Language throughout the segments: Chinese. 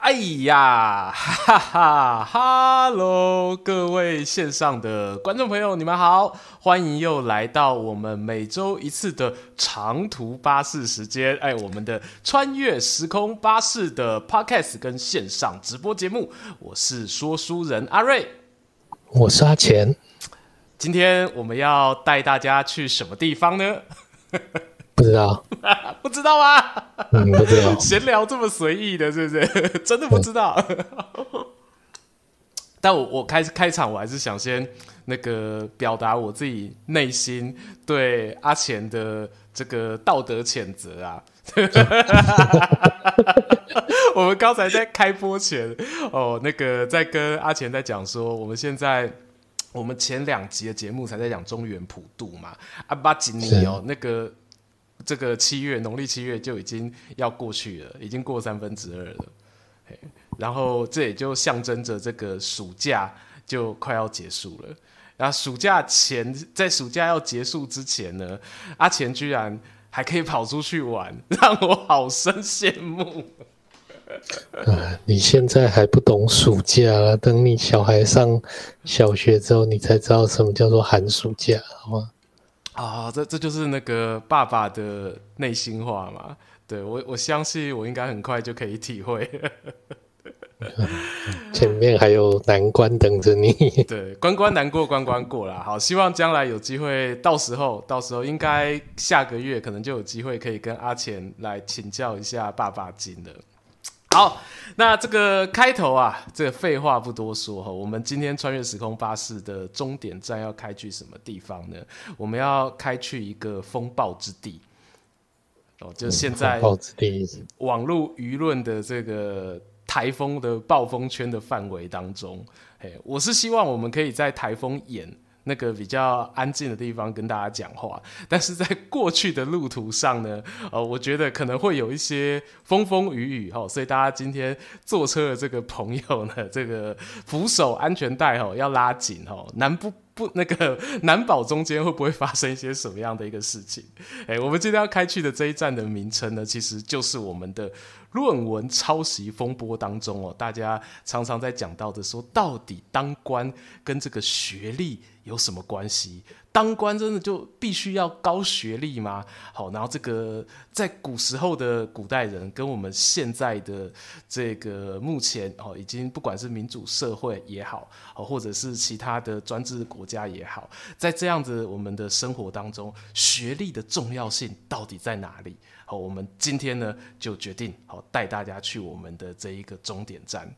哎呀，哈哈哈喽，各位线上的观众朋友，你们好，欢迎又来到我们每周一次的长途巴士时间。哎，我们的穿越时空巴士的 Podcast 跟线上直播节目，我是说书人阿瑞，我是阿钱。今天我们要带大家去什么地方呢？不知道，不知道吗？嗯，不知道。闲聊这么随意的，是不是？真的不知道。嗯、但我我开开场，我还是想先那个表达我自己内心对阿钱的这个道德谴责啊。我们刚才在开播前哦，那个在跟阿钱在讲说，我们现在我们前两集的节目才在讲中原普渡嘛，阿巴吉尼哦，那个。这个七月农历七月就已经要过去了，已经过三分之二了，然后这也就象征着这个暑假就快要结束了。然后暑假前，在暑假要结束之前呢，阿钱居然还可以跑出去玩，让我好生羡慕。啊，你现在还不懂暑假啊，等你小孩上小学之后，你才知道什么叫做寒暑假，好吗？啊、哦，这这就是那个爸爸的内心话嘛。对，我我相信我应该很快就可以体会。前面还有难关等着你。对，关关难过关关过啦。好，希望将来有机会，到时候到时候应该下个月可能就有机会可以跟阿钱来请教一下爸爸经了。好，那这个开头啊，这个废话不多说哈，我们今天穿越时空巴士的终点站要开去什么地方呢？我们要开去一个风暴之地哦，就现在网络舆论的这个台风的暴风圈的范围当中，嘿，我是希望我们可以在台风眼。那个比较安静的地方跟大家讲话，但是在过去的路途上呢，呃，我觉得可能会有一些风风雨雨哈，所以大家今天坐车的这个朋友呢，这个扶手安全带哦要拉紧哦，难不不那个 难保中间会不会发生一些什么样的一个事情？哎，我们今天要开去的这一站的名称呢，其实就是我们的。论文抄袭风波当中哦，大家常常在讲到的说，到底当官跟这个学历有什么关系？当官真的就必须要高学历吗？好，然后这个在古时候的古代人跟我们现在的这个目前哦，已经不管是民主社会也好，或者是其他的专制国家也好，在这样子我们的生活当中，学历的重要性到底在哪里？好，我们今天呢就决定好带大家去我们的这一个终点站。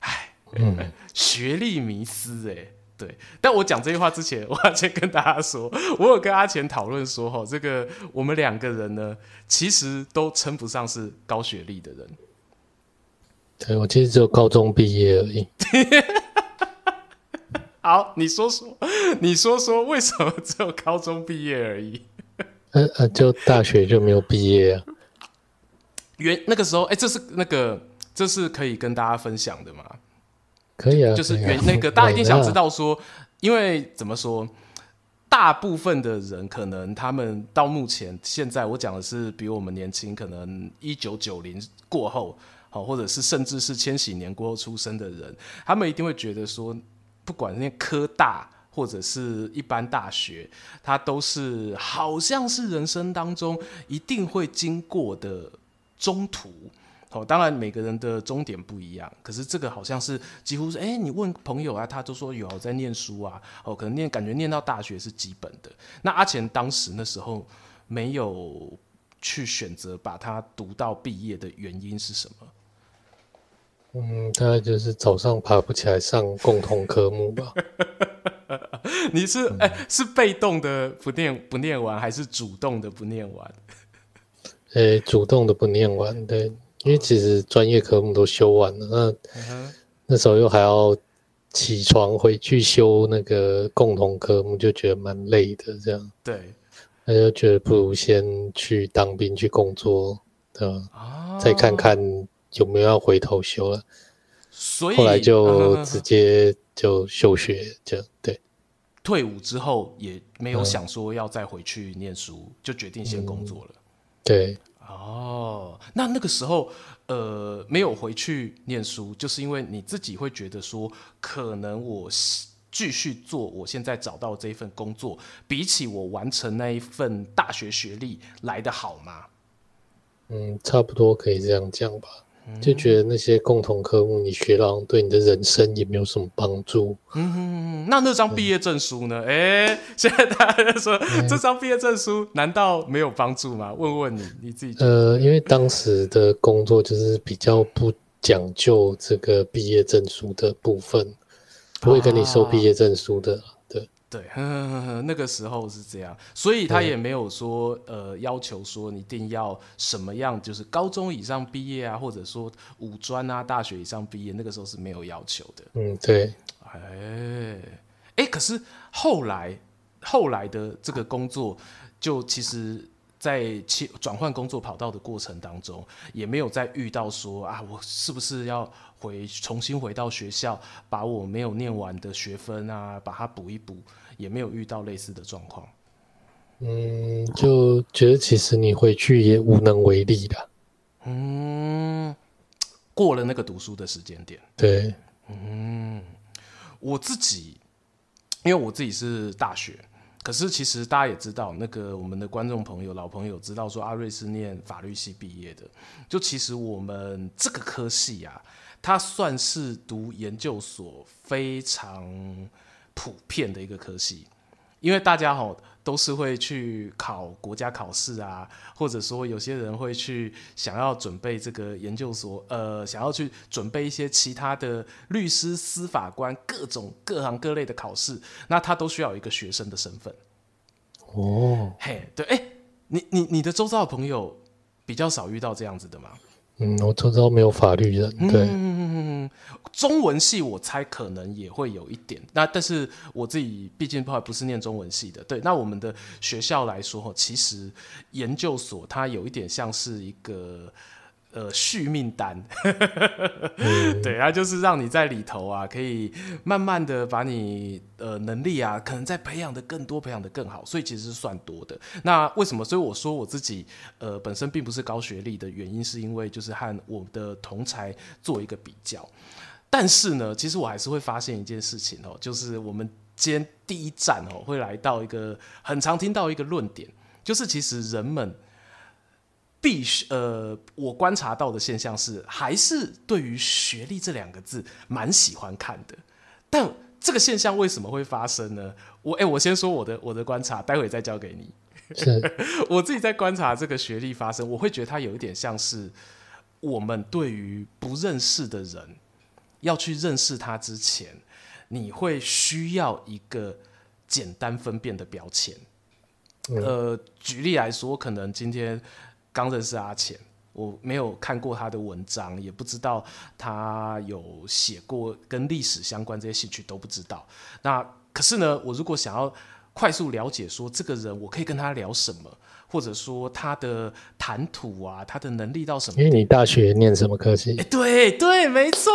唉，嗯，学历迷思哎，对。但我讲这句话之前，我要先跟大家说，我有跟阿钱讨论说，哈，这个我们两个人呢，其实都称不上是高学历的人。对，我其实只有高中毕业而已。好，你说说，你说说，为什么只有高中毕业而已？呃呃，就大学就没有毕业啊？原那个时候，哎、欸，这是那个，这是可以跟大家分享的吗？可以啊，就是原那个，大家一定想知道说，因为怎么说，大部分的人可能他们到目前现在，我讲的是比我们年轻，可能一九九零过后，好，或者是甚至是千禧年过后出生的人，他们一定会觉得说，不管那科大。或者是一般大学，它都是好像是人生当中一定会经过的中途。哦，当然每个人的终点不一样，可是这个好像是几乎是，哎，你问朋友啊，他都说有在念书啊，哦，可能念感觉念到大学是基本的。那阿钱当时那时候没有去选择把它读到毕业的原因是什么？嗯，大概就是早上爬不起来上共同科目吧。你是哎、欸，是被动的不念不念完，还是主动的不念完？哎、欸，主动的不念完，对，因为其实专业科目都修完了，那、嗯、那时候又还要起床回去修那个共同科目，就觉得蛮累的，这样。对，那就觉得不如先去当兵去工作，对吧？啊、再看看有没有要回头修了。所以后来就直接就休学，这样对。退伍之后也没有想说要再回去念书，嗯、就决定先工作了。对，哦，那那个时候呃没有回去念书，就是因为你自己会觉得说，可能我继续做我现在找到这一份工作，比起我完成那一份大学学历来得好吗？嗯，差不多可以这样讲吧。就觉得那些共同科目你学到对你的人生也没有什么帮助。嗯，那那张毕业证书呢？哎、嗯，现在大家就说、嗯、这张毕业证书难道没有帮助吗？问问你，你自己。呃，因为当时的工作就是比较不讲究这个毕业证书的部分，不会跟你收毕业证书的。啊对呵呵呵，那个时候是这样，所以他也没有说呃要求说你一定要什么样，就是高中以上毕业啊，或者说五专啊，大学以上毕业，那个时候是没有要求的。嗯，对。哎哎，可是后来后来的这个工作，就其实在切转换工作跑道的过程当中，也没有再遇到说啊，我是不是要回重新回到学校，把我没有念完的学分啊，把它补一补。也没有遇到类似的状况，嗯，就觉得其实你回去也无能为力的，嗯，过了那个读书的时间点，对，嗯，我自己，因为我自己是大学，可是其实大家也知道，那个我们的观众朋友、老朋友知道说阿瑞是念法律系毕业的，就其实我们这个科系啊，它算是读研究所非常。普遍的一个科系，因为大家吼都是会去考国家考试啊，或者说有些人会去想要准备这个研究所，呃，想要去准备一些其他的律师、司法官各种各行各类的考试，那他都需要有一个学生的身份。哦，嘿，对，哎，你你你的周遭的朋友比较少遇到这样子的吗？嗯，我周遭没有法律人，对。嗯，中文系我猜可能也会有一点，那但是我自己毕竟不是念中文系的，对。那我们的学校来说，其实研究所它有一点像是一个。呃，续命单，嗯、对，它就是让你在里头啊，可以慢慢的把你呃能力啊，可能在培养的更多，培养的更好，所以其实是算多的。那为什么？所以我说我自己呃本身并不是高学历的原因，是因为就是和我的同才做一个比较。但是呢，其实我还是会发现一件事情哦，就是我们今天第一站哦，会来到一个很常听到一个论点，就是其实人们。必须呃，我观察到的现象是，还是对于学历这两个字蛮喜欢看的。但这个现象为什么会发生呢？我哎、欸，我先说我的我的观察，待会再交给你。我自己在观察这个学历发生，我会觉得它有一点像是我们对于不认识的人要去认识他之前，你会需要一个简单分辨的标签。呃，举例来说，可能今天。刚认识阿浅，我没有看过他的文章，也不知道他有写过跟历史相关这些兴趣都不知道。那可是呢，我如果想要快速了解说这个人，我可以跟他聊什么，或者说他的谈吐啊，他的能力到什么？因为你大学念什么科系？欸、对对，没错。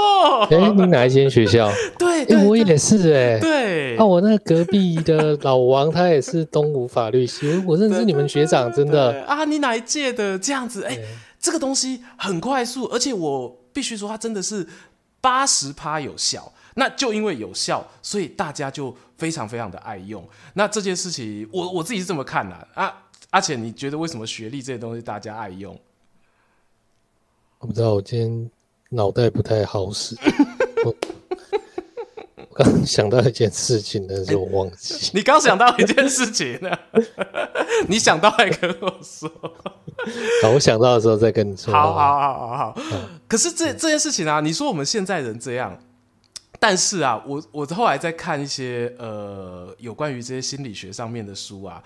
哎、欸，你哪一间学校？对，我也是哎、欸。对，啊，我那隔壁的老王，他也是东吴法律系，我认识你们学长，真的啊。你哪一届的？这样子，哎、欸，这个东西很快速，而且我必须说，他真的是八十趴有效。那就因为有效，所以大家就非常非常的爱用。那这件事情，我我自己是这么看的啊。啊，而且你觉得为什么学历这些东西大家爱用？我不知道，我今天脑袋不太好使。我刚想到一件事情，但是我忘记。欸、你刚想到一件事情呢？你想到还跟我说。好，我想到的时候再跟你说。好好好好好。可是这这件事情啊，你说我们现在人这样。但是啊，我我后来在看一些呃有关于这些心理学上面的书啊，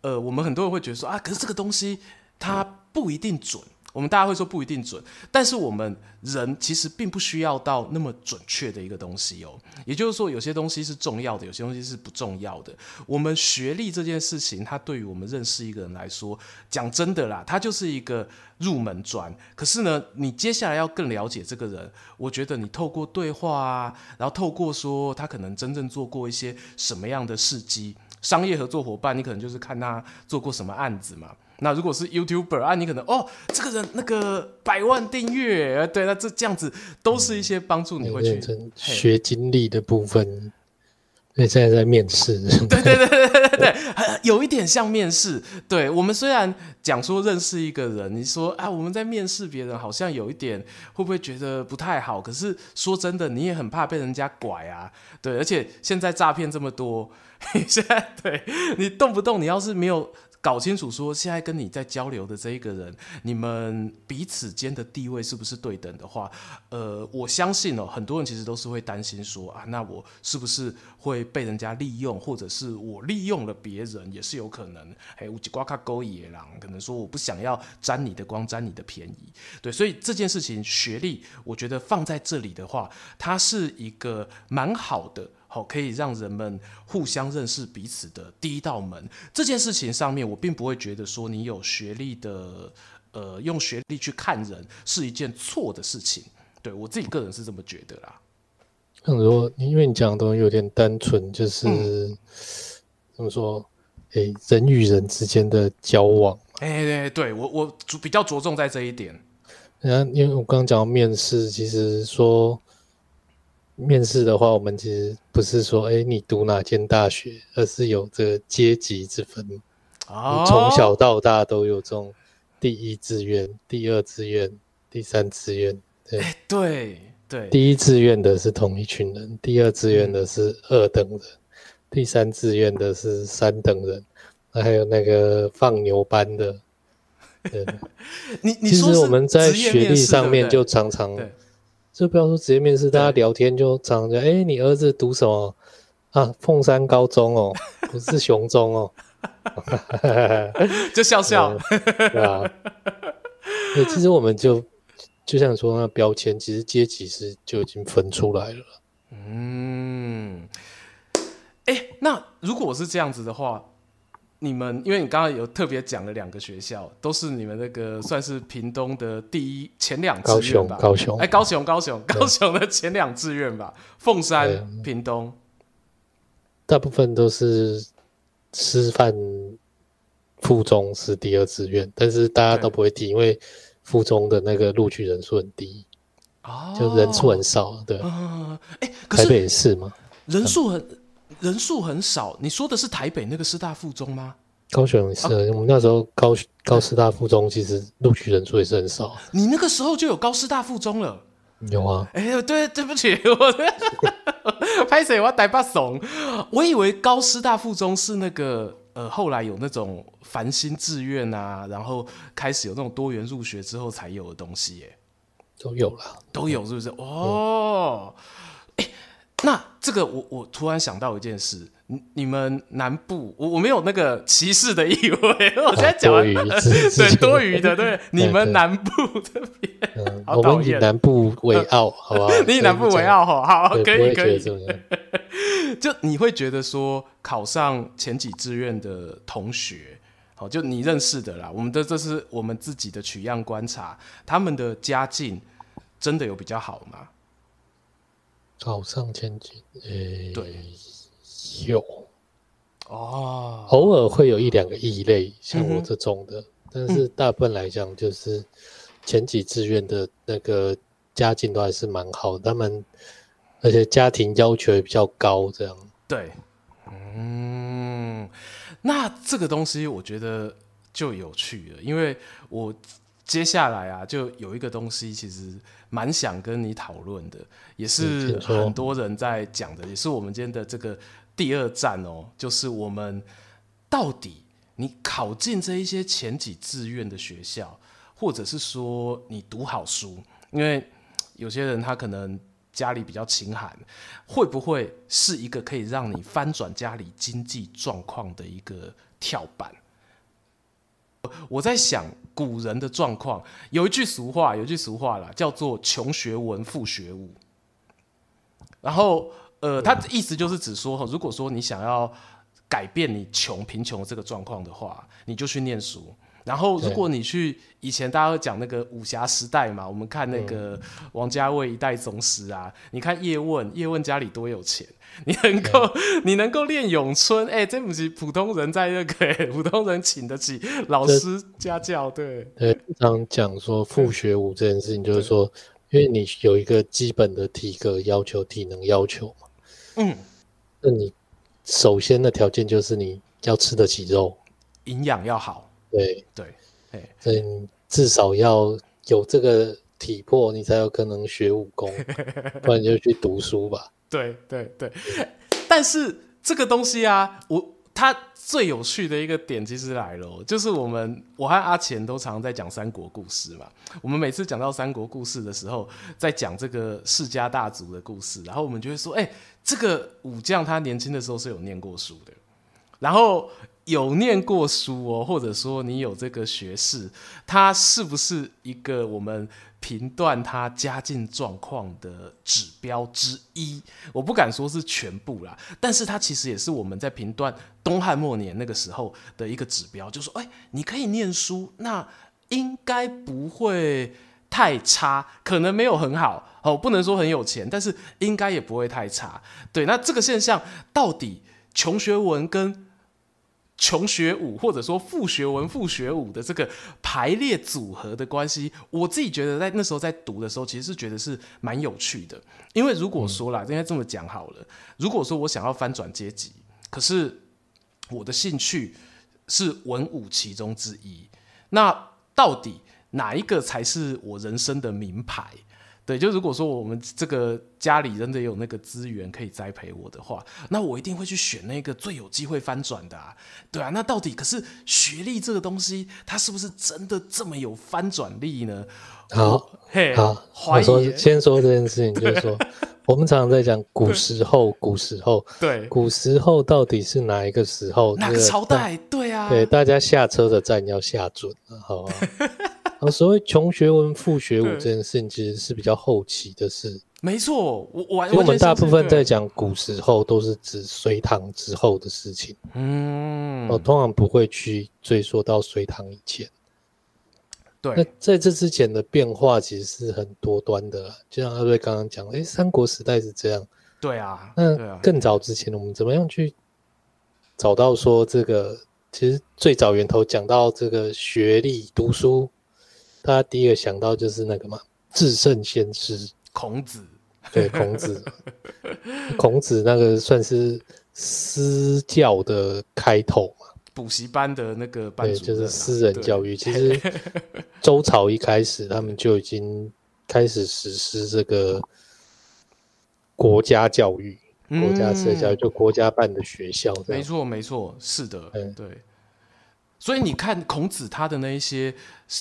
呃，我们很多人会觉得说啊，可是这个东西它不一定准。我们大家会说不一定准，但是我们人其实并不需要到那么准确的一个东西哦。也就是说，有些东西是重要的，有些东西是不重要的。我们学历这件事情，它对于我们认识一个人来说，讲真的啦，它就是一个入门砖。可是呢，你接下来要更了解这个人，我觉得你透过对话啊，然后透过说他可能真正做过一些什么样的事迹。商业合作伙伴，你可能就是看他做过什么案子嘛。那如果是 YouTuber 啊，你可能哦，这个人那个百万订阅，对，那这这样子都是一些帮助你会去学经历的部分。那现在在面试，对对对对对对，有一点像面试。对，我们虽然讲说认识一个人，你说啊，我们在面试别人，好像有一点会不会觉得不太好？可是说真的，你也很怕被人家拐啊。对，而且现在诈骗这么多。现在对你动不动，你要是没有搞清楚说现在跟你在交流的这一个人，你们彼此间的地位是不是对等的话，呃，我相信哦，很多人其实都是会担心说啊，那我是不是会被人家利用，或者是我利用了别人也是有可能。哎，乌吉瓜卡勾野狼，可能说我不想要沾你的光，沾你的便宜。对，所以这件事情学历，我觉得放在这里的话，它是一个蛮好的。好，可以让人们互相认识彼此的第一道门。这件事情上面，我并不会觉得说你有学历的，呃，用学历去看人是一件错的事情。对，我自己个人是这么觉得啦。像说，因为你讲的东西有点单纯，就是、嗯、怎么说？诶、欸，人与人之间的交往。哎、欸，对，对，我我比较着重在这一点。那因为我刚刚讲到面试，其实说。面试的话，我们其实不是说，哎、欸，你读哪间大学，而是有这个阶级之分。哦，从小到大都有这种第一志愿、第二志愿、第三志愿。对、欸、对对，第一志愿的是同一群人，第二志愿的是二等人，嗯、第三志愿的是三等人，还有那个放牛班的。对，你你其实我们在学历上面就常常。就不要说直接面试，大家聊天就常常讲，哎、欸，你儿子读什么啊？凤山高中哦，不是雄中哦，就笑笑，对啊。对，其实我们就就像说那标签，其实阶级是就已经分出来了。嗯，哎、欸，那如果是这样子的话。你们，因为你刚刚有特别讲了两个学校，都是你们那个算是屏东的第一前两志愿吧？高雄，哎，高雄，高雄，高雄的前两志愿吧？凤山、屏东，大部分都是师范附中是第二志愿，但是大家都不会提，因为附中的那个录取人数很低，哦，就人数很少，对，嗯，哎，台北也是吗？人数很。人数很少，你说的是台北那个师大附中吗？高雄是，啊、我们那时候高高师大附中其实录取人数也是很少。你那个时候就有高师大附中了？有啊。哎呦，对，对不起，我 拍谁？我带把怂。我以为高师大附中是那个呃，后来有那种繁星志愿啊，然后开始有那种多元入学之后才有的东西耶。都有了，都有是不是？哦。嗯那这个我我突然想到一件事，你你们南部我我没有那个歧视的意味，我现在讲完对多余的 对，你们南部这边，嗯、我们以南部为傲，好不好？你以南部为傲，好好可以可以。就你会觉得说考上前几志愿的同学，好，就你认识的啦，我们的这是我们自己的取样观察，他们的家境真的有比较好吗？考上千金，诶、欸，对，有。哦，偶尔会有一两个异类，像我这种的，嗯、但是大部分来讲，就是前几志愿的那个家境都还是蛮好的，他们而且家庭要求也比较高，这样。对，嗯，那这个东西我觉得就有趣了，因为我接下来啊，就有一个东西，其实。蛮想跟你讨论的，也是很多人在讲的，也是我们今天的这个第二站哦，就是我们到底你考进这一些前几志愿的学校，或者是说你读好书，因为有些人他可能家里比较清寒，会不会是一个可以让你翻转家里经济状况的一个跳板？我在想古人的状况，有一句俗话，有一句俗话啦，叫做“穷学文，富学武”。然后，呃，他的意思就是指说，如果说你想要改变你穷贫穷这个状况的话，你就去念书。然后，如果你去以前大家会讲那个武侠时代嘛，我们看那个王家卫一代宗师啊，你看叶问，叶问家里多有钱。你能够，你能够练咏春，哎、欸，这不是普通人在那个、欸，普通人请得起老师家教，对。对，常讲说复学武这件事情，就是说，因为你有一个基本的体格要求、体能要求嘛，嗯，那你首先的条件就是你要吃得起肉，营养要好，对。对，哎，所以你至少要有这个体魄，你才有可能学武功，不然你就去读书吧。对对对，但是这个东西啊，我它最有趣的一个点其实来了，就是我们我和阿钱都常常在讲三国故事嘛。我们每次讲到三国故事的时候，在讲这个世家大族的故事，然后我们就会说，哎，这个武将他年轻的时候是有念过书的，然后有念过书哦，或者说你有这个学士，他是不是一个我们？评断他家境状况的指标之一，我不敢说是全部啦，但是它其实也是我们在评断东汉末年那个时候的一个指标，就是说，哎，你可以念书，那应该不会太差，可能没有很好哦，不能说很有钱，但是应该也不会太差。对，那这个现象到底穷学文跟穷学武，或者说富学文、富学武的这个排列组合的关系，我自己觉得在那时候在读的时候，其实是觉得是蛮有趣的。因为如果说啦，应该这么讲好了，如果说我想要翻转阶级，可是我的兴趣是文武其中之一，那到底哪一个才是我人生的名牌？对，就如果说我们这个家里真的有那个资源可以栽培我的话，那我一定会去选那个最有机会翻转的啊，对啊。那到底可是学历这个东西，它是不是真的这么有翻转力呢？好，嘿，好，我说先说这件事情，就是说 我们常常在讲古时候，古时候，对，古时候到底是哪一个时候？哪个朝代？对啊，对，大家下车的站要下准，好吧？啊，所谓穷学文，富学武这件事情，其实是比较后期的事。没错，我我我们大部分在讲古时候，都是指隋唐之后的事情。嗯，我通常不会去追溯到隋唐以前。对，那在这之前的变化其实是很多端的，就像阿瑞刚刚讲，哎，三国时代是这样。对啊，那更早之前，我们怎么样去找到说这个？其实最早源头讲到这个学历、读书。大家第一个想到就是那个嘛，至圣先师。孔子，对，孔子，孔子那个算是私教的开头嘛，补习班的那个班对，就是私人教育。其实 周朝一开始，他们就已经开始实施这个国家教育，嗯、国家式教育，就国家办的学校。没错，没错，是的，对。所以你看孔子他的那一些，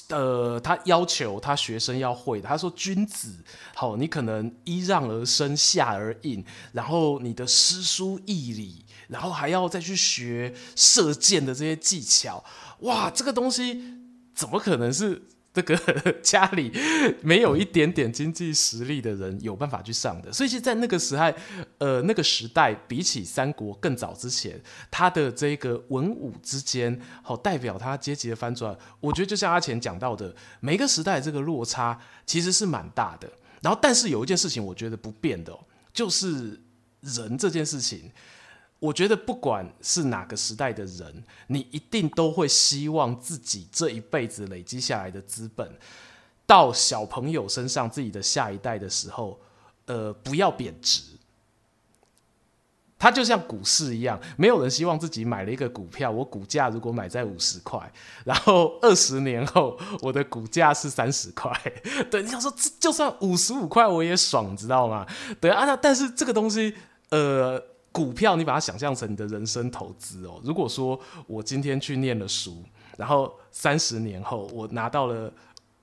呃，他要求他学生要会。他说：“君子，好，你可能揖让而生，下而应，然后你的诗书义礼，然后还要再去学射箭的这些技巧。哇，这个东西怎么可能是？”这个 家里没有一点点经济实力的人有办法去上的，所以其实，在那个时代，呃，那个时代比起三国更早之前，他的这个文武之间，好代表他阶级的翻转，我觉得就像阿钱讲到的，每个时代这个落差其实是蛮大的。然后，但是有一件事情我觉得不变的，就是人这件事情。我觉得不管是哪个时代的人，你一定都会希望自己这一辈子累积下来的资本，到小朋友身上、自己的下一代的时候，呃，不要贬值。它就像股市一样，没有人希望自己买了一个股票，我股价如果买在五十块，然后二十年后我的股价是三十块。对，你想说，就算五十五块我也爽，知道吗？对啊，那但是这个东西，呃。股票，你把它想象成你的人生投资哦。如果说我今天去念了书，然后三十年后我拿到了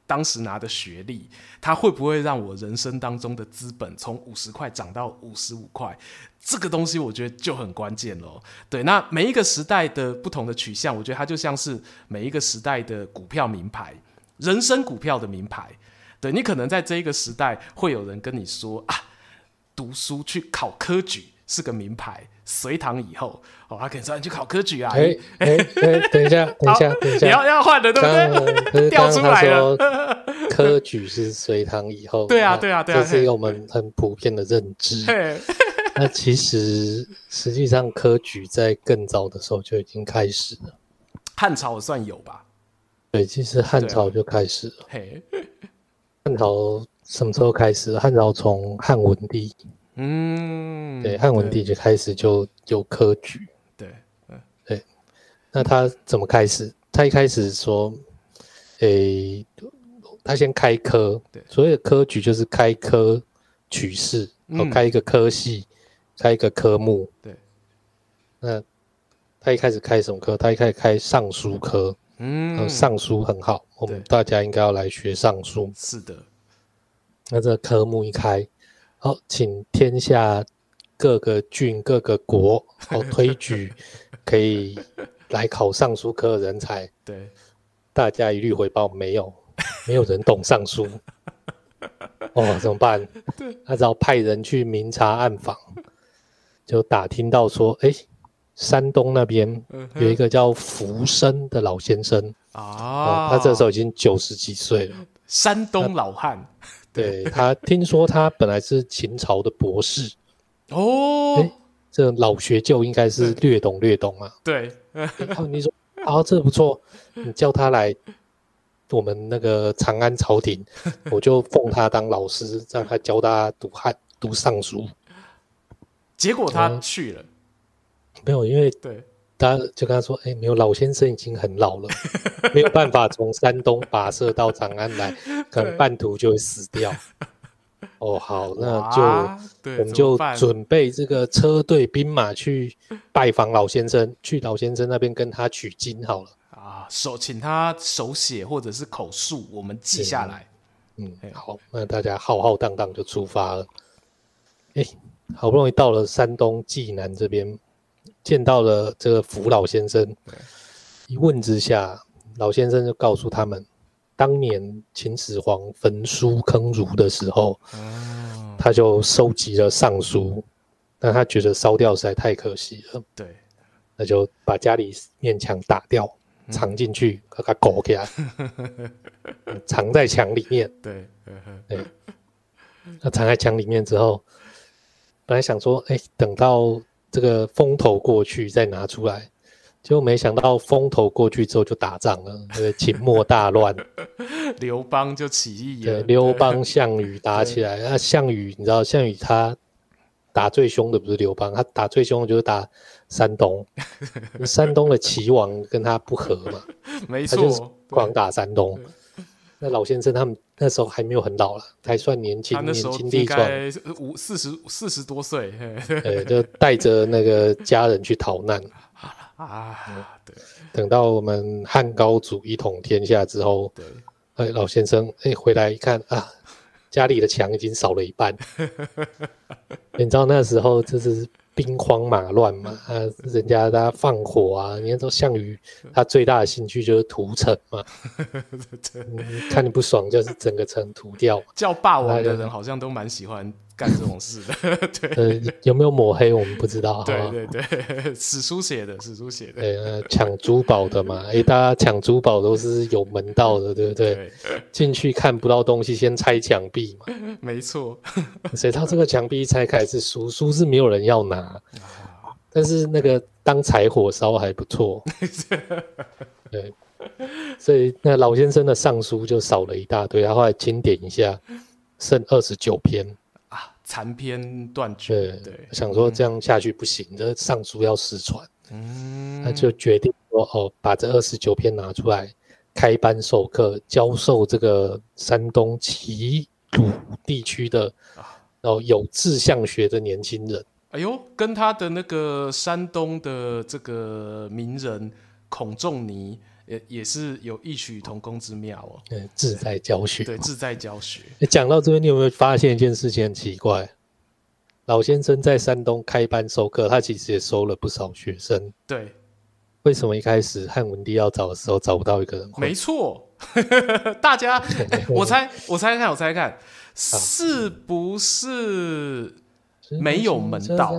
当时拿的学历，它会不会让我人生当中的资本从五十块涨到五十五块？这个东西我觉得就很关键喽。对，那每一个时代的不同的取向，我觉得它就像是每一个时代的股票名牌，人生股票的名牌。对，你可能在这一个时代会有人跟你说啊，读书去考科举是个名牌。隋唐以后，哦，他可以说你去考科举啊。哎哎哎，等一下，等一下，等一下，你要要换的，对不对？掉出来了。科举是隋唐以后。对啊，对啊，对啊，这是一个我们很普遍的认知。那其实实际上科举在更早的时候就已经开始了。汉朝算有吧？对，其实汉朝就开始了。嘿，汉朝什么时候开始？汉朝从汉文帝。嗯，对，汉文帝就开始就有科举，对，嗯，对，那他怎么开始？他一开始说，诶、欸，他先开科，对，所谓的科举就是开科取士，然后开一个科系，嗯、开一个科目，对。那他一开始开什么科？他一开始开尚书科，嗯，尚书很好，我们大家应该要来学尚书。是的，那这个科目一开。好，请天下各个郡、各个国，好推举可以来考尚书科的人才。对，大家一律回报没有，没有人懂尚书。哦，怎么办？他只好派人去明察暗访，就打听到说，哎，山东那边有一个叫福生的老先生啊、哦，他这时候已经九十几岁了。山东老汉。对，他听说他本来是秦朝的博士哦，哎，这老学究应该是略懂略懂啊。对，然后你说 啊，这不错，你叫他来我们那个长安朝廷，我就奉他当老师，让他教大家读汉读尚书。结果他去了，嗯、没有，因为对。他就跟他说：“哎、欸，没有，老先生已经很老了，没有办法从山东跋涉到长安来，可能半途就会死掉。”哦，好，那就我们就准备这个车队兵马去拜访老先生，去老先生那边跟他取经好了。啊，手请他手写或者是口述，我们记下来。嗯，好，那大家浩浩荡荡就出发了。哎、欸，好不容易到了山东济南这边。见到了这个福老先生，一问之下，老先生就告诉他们，当年秦始皇焚书坑儒的时候，他就收集了尚书，但他觉得烧掉实在太可惜了，对，那就把家里面墙打掉，藏进去，把它搞起来，藏在墙里面，对，对，那藏在墙里面之后，本来想说，哎，等到。这个风头过去再拿出来，结果没想到风头过去之后就打仗了，这个秦末大乱，刘邦就起义了。对，刘邦、项羽打起来。那项羽，你知道项羽他打最凶的不是刘邦，他打最凶的就是打山东。山东的齐王跟他不和嘛，没错，他就是狂打山东。那老先生他们那时候还没有很老了，还算年轻，年轻力壮，五四十四十多岁，对，就带着那个家人去逃难 啊。对，等到我们汉高祖一统天下之后，对，哎，老先生哎回来一看啊，家里的墙已经少了一半。你知道那时候就是。兵荒马乱嘛，啊，人家他放火啊，你看说项羽他最大的兴趣就是屠城嘛，嗯，看你不爽就是整个城屠掉。叫霸王的人好像都蛮喜欢干这种事的，对，呃，有没有抹黑我们不知道，对对对，史书写的，史书写的，对，呃，抢珠宝的嘛，哎，大家抢珠宝都是有门道的，对不对？进去看不到东西，先拆墙壁嘛，没错。谁知道这个墙壁一拆开是书，书是没有人要拿，但是那个当柴火烧还不错，对，所以那老先生的尚书就少了一大堆，他后来清点一下，剩二十九篇。残篇断句，对对，想说这样下去不行，嗯、这尚书要失传，嗯，那就决定说哦，把这二十九篇拿出来开班授课，教授这个山东齐鲁地区的，然后有志向学的年轻人。哎呦，跟他的那个山东的这个名人孔仲尼也也是有异曲同工之妙哦。嗯，志在教学，对，志在教学。讲到这边，你有没有发现一件事情很奇怪？老先生在山东开班授课，他其实也收了不少学生。对，为什么一开始汉文帝要找的时候找不到一个人？没错，大家，欸、我猜，我猜看，我猜看，是不是没有门道？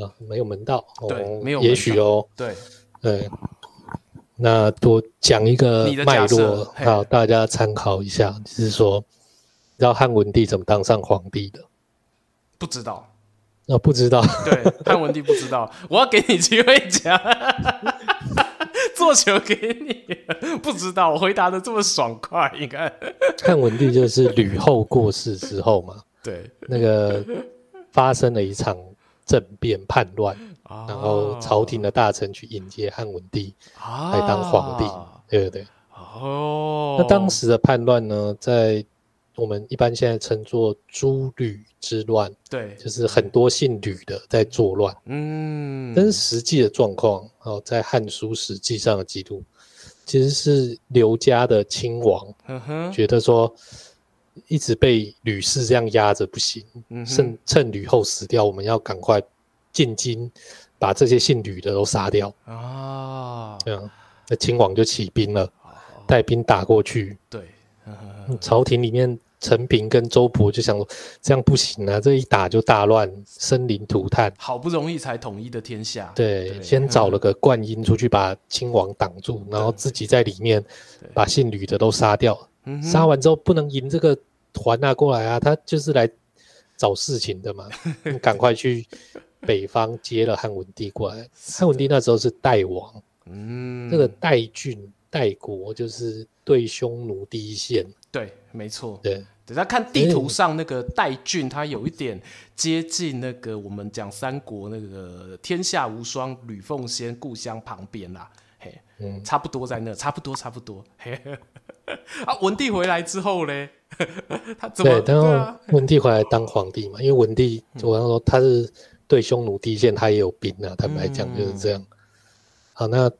啊、没有门道，对，哦、没有，也许哦，对，对。那多讲一个脉络，好，大家参考一下，就是说，知道汉文帝怎么当上皇帝的？不知道，啊、哦，不知道。对，汉文帝不知道，我要给你机会讲，做球给你。不知道，我回答的这么爽快，你看。汉文帝就是吕后过世之后嘛，对，那个发生了一场政变叛乱，哦、然后朝廷的大臣去迎接汉文帝来当皇帝，啊、对不对？哦，那当时的叛乱呢，在。我们一般现在称作诸吕之乱，对，就是很多姓吕的在作乱。嗯，但是实际的状况，哦，在《汉书》史记上的记录，其实是刘家的亲王，嗯，觉得说一直被吕氏这样压着不行，嗯，趁趁吕后死掉，我们要赶快进京，把这些姓吕的都杀掉啊。这样，那亲王就起兵了，带兵打过去。对，朝廷里面。陈平跟周勃就想说，这样不行啊，这一打就大乱，生灵涂炭。好不容易才统一的天下，对，先找了个灌婴出去把亲王挡住，嗯、然后自己在里面把姓吕的都杀掉。杀完之后不能迎这个团啊过来啊，他就是来找事情的嘛，赶快去北方接了汉文帝过来。汉文帝那时候是代王，嗯，这个代郡代国就是对匈奴第一线。对，没错。对，等下看地图上那个代郡，它有一点接近那个我们讲三国那个天下无双吕奉先故乡旁边啦。嘿，嗯，差不多在那，差不多，差不多。嘿，啊，文帝回来之后嘞，他怎么？对，然后文帝回来当皇帝嘛，因为文帝我刚刚说他是对匈奴第一线，他也有兵啊，坦白讲就是这样。嗯、好，那。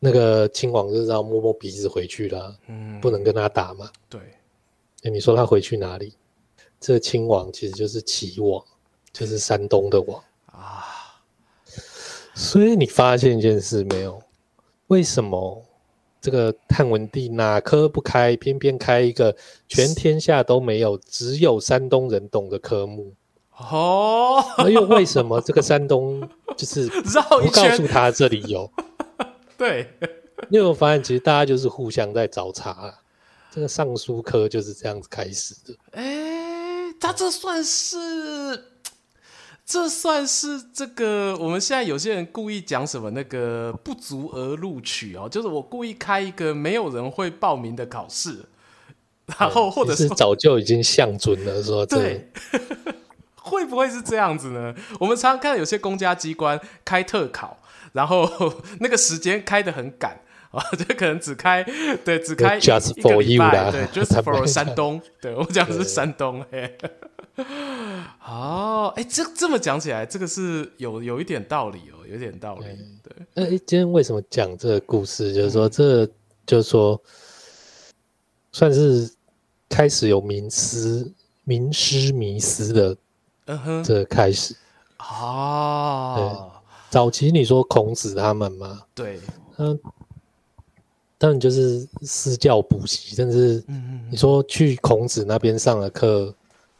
那个亲王就是要摸摸鼻子回去了，嗯，不能跟他打嘛。对，欸，你说他回去哪里？这个亲王其实就是齐王，就是山东的王啊。所以你发现一件事没有？为什么这个汉文帝哪科不开，偏偏开一个全天下都没有，只有山东人懂的科目？哦，又为什么这个山东就是 不告诉他这里有？对，你有没有发现，其实大家就是互相在找茬啊。这个尚书科就是这样子开始的。哎、欸，他这算是，这算是这个我们现在有些人故意讲什么那个不足而录取哦，就是我故意开一个没有人会报名的考试，然后或者是早就已经相准了说对，会不会是这样子呢？我们常常看有些公家机关开特考。然后 那个时间开得很赶啊，这可能只开对，只开一个礼拜，对，just for 山东，对我讲的是山东，嘿，哦，哎，这这么讲起来，这个是有有一点道理哦，有点道理，对。那今天为什么讲这个故事？就是说，这就是说，算是开始有名师、名师迷思的，嗯哼，这开始啊。对早期你说孔子他们嘛，对，嗯，当然就是私教补习，但是你说去孔子那边上了课，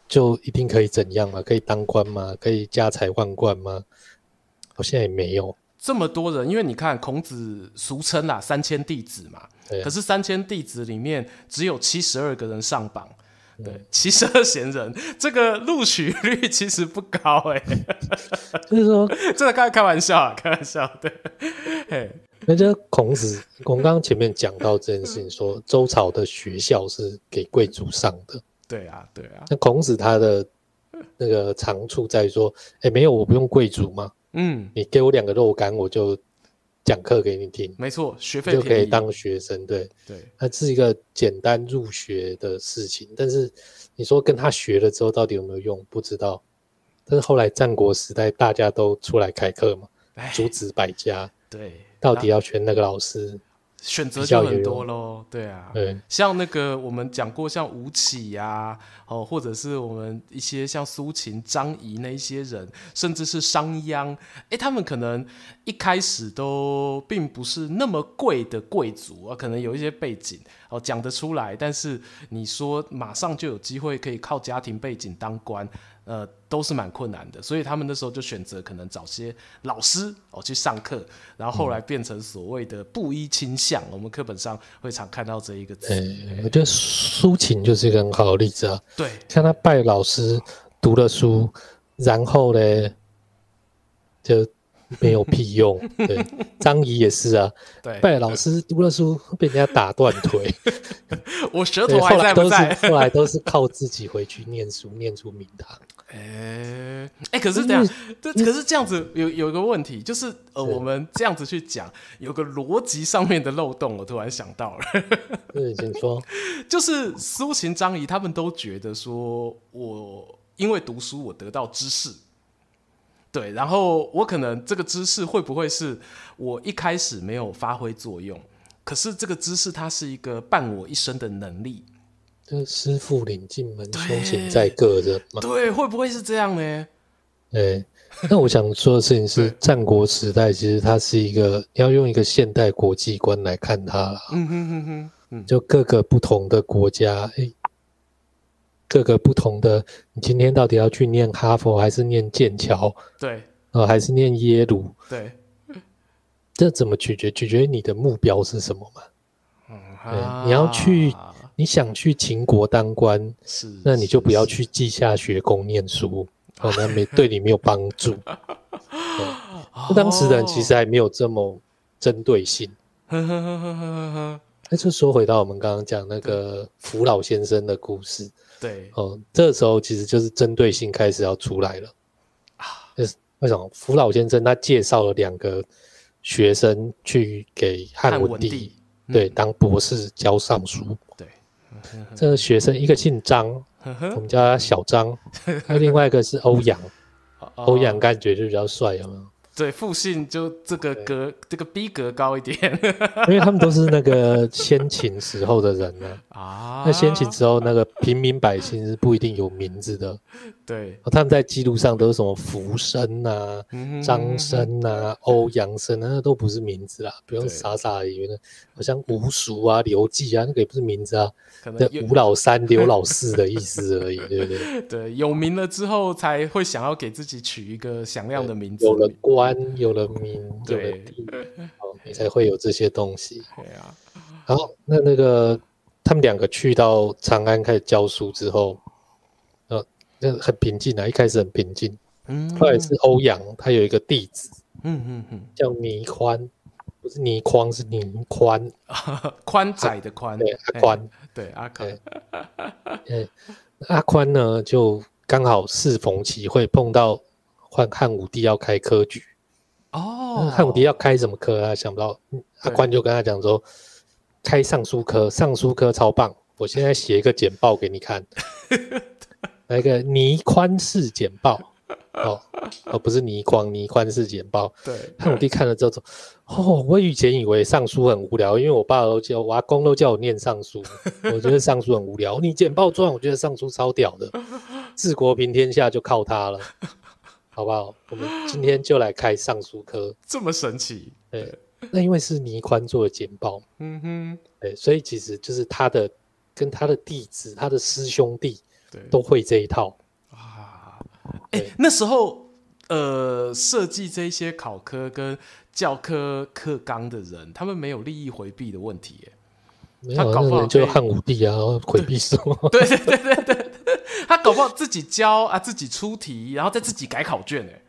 就一定可以怎样嘛？可以当官吗？可以家财万贯吗？好像也没有这么多人，因为你看孔子俗称啦三千弟子嘛，可是三千弟子里面只有七十二个人上榜。对，七十二贤人，这个录取率其实不高哎、欸，就是说，这个开开玩笑啊，开玩笑。对，嘿，那就孔子，我们刚刚前面讲到这件事情，说周朝的学校是给贵族上的。对啊，对啊。那孔子他的那个长处在于说，哎、欸，没有，我不用贵族嘛。嗯，你给我两个肉干，我就。讲课给你听，没错，学费就可以当学生，对对，那是一个简单入学的事情。但是你说跟他学了之后到底有没有用，不知道。但是后来战国时代大家都出来开课嘛，诸子百家，对，到底要选那个老师，选择就很多喽，对啊，对，像那个我们讲过，像吴起呀、啊，哦，或者是我们一些像苏秦、张仪那一些人，甚至是商鞅，哎，他们可能一开始都并不是那么贵的贵族啊，可能有一些背景哦讲得出来，但是你说马上就有机会可以靠家庭背景当官。呃，都是蛮困难的，所以他们那时候就选择可能找些老师哦去上课，然后后来变成所谓的布衣倾向。我们课本上会常看到这一个字。我觉得抒情就是一个很好的例子啊。对，像他拜老师读了书，然后呢，就没有屁用。对，张仪也是啊，对，拜老师读了书被人家打断腿。我舌头还在不在？后来都是后来都是靠自己回去念书，念出名堂。哎、欸、哎、欸，可是这样，这可是这样子有有一个问题，就是呃，我们这样子去讲，有个逻辑上面的漏洞，我突然想到了。对，请说。就是苏秦、张仪他们都觉得说，我因为读书，我得到知识，对，然后我可能这个知识会不会是我一开始没有发挥作用，可是这个知识它是一个伴我一生的能力。这师傅领进门，修行在个人嘛。对，会不会是这样呢？对，那我想说的事情是，战国时代其实它是一个要用一个现代国际观来看它了。嗯哼哼哼，嗯，就各个不同的国家，哎，各个不同的，你今天到底要去念哈佛，还是念剑桥？对，呃，还是念耶鲁？对，这怎么取决？取决于你的目标是什么嘛？嗯，对，你要去。你想去秦国当官，是，那你就不要去稷下学宫念书，哦，那没对你没有帮助。那当时的人其实还没有这么针对性。那就说回到我们刚刚讲那个扶老先生的故事，对，哦，这时候其实就是针对性开始要出来了啊。就是为什么福老先生他介绍了两个学生去给汉文帝，对，当博士教尚书，对。这个学生一个姓张，我们叫他小张，还有另外一个是欧阳，欧阳感觉就比较帅，有没有？对，复姓就这个格，这个逼格高一点，因为他们都是那个先秦时候的人呢。啊，那先秦时候那个平民百姓是不一定有名字的。对，他们在记录上都是什么福生啊、张生啊、欧阳生啊，那都不是名字啦，不用傻傻的以为呢，好像吴叔啊、刘季啊，那个也不是名字啊，可能吴老三、刘老四的意思而已，对不对？对，有名了之后才会想要给自己取一个响亮的名字，有了官，有了名，有了地，哦，你才会有这些东西。对啊，好，那那个他们两个去到长安开始教书之后。那很平静啊，一开始很平静，嗯，后来是欧阳，他有一个弟子，嗯嗯嗯，叫倪宽，不是倪匡，是倪宽，宽窄的宽，对，阿宽，对阿宽，对，阿宽呢，就刚好适逢其会，碰到汉汉武帝要开科举，哦，汉武帝要开什么科啊？想不到，阿宽就跟他讲说，开尚书科，尚书科超棒，我现在写一个简报给你看。来个倪宽式简报，哦哦，不是倪匡，倪宽式简报。对，汉武帝看了之后说：“哦，我以前以为尚书很无聊，因为我爸都叫我阿公都叫我念尚书，我觉得尚书很无聊。你简报传，我觉得尚书超屌的，治国平天下就靠他了，好不好？我们今天就来开尚书科，这么神奇？对，那因为是倪宽做的简报，嗯哼，对，所以其实就是他的跟他的弟子，他的师兄弟。”都会这一套啊！哎、欸，那时候呃，设计这些考科跟教科课纲的人，他们没有利益回避的问题耶。没有他搞不好就汉武帝啊，回避什么？对对对对对，他搞不好自己教啊，自己出题，然后再自己改考卷哎。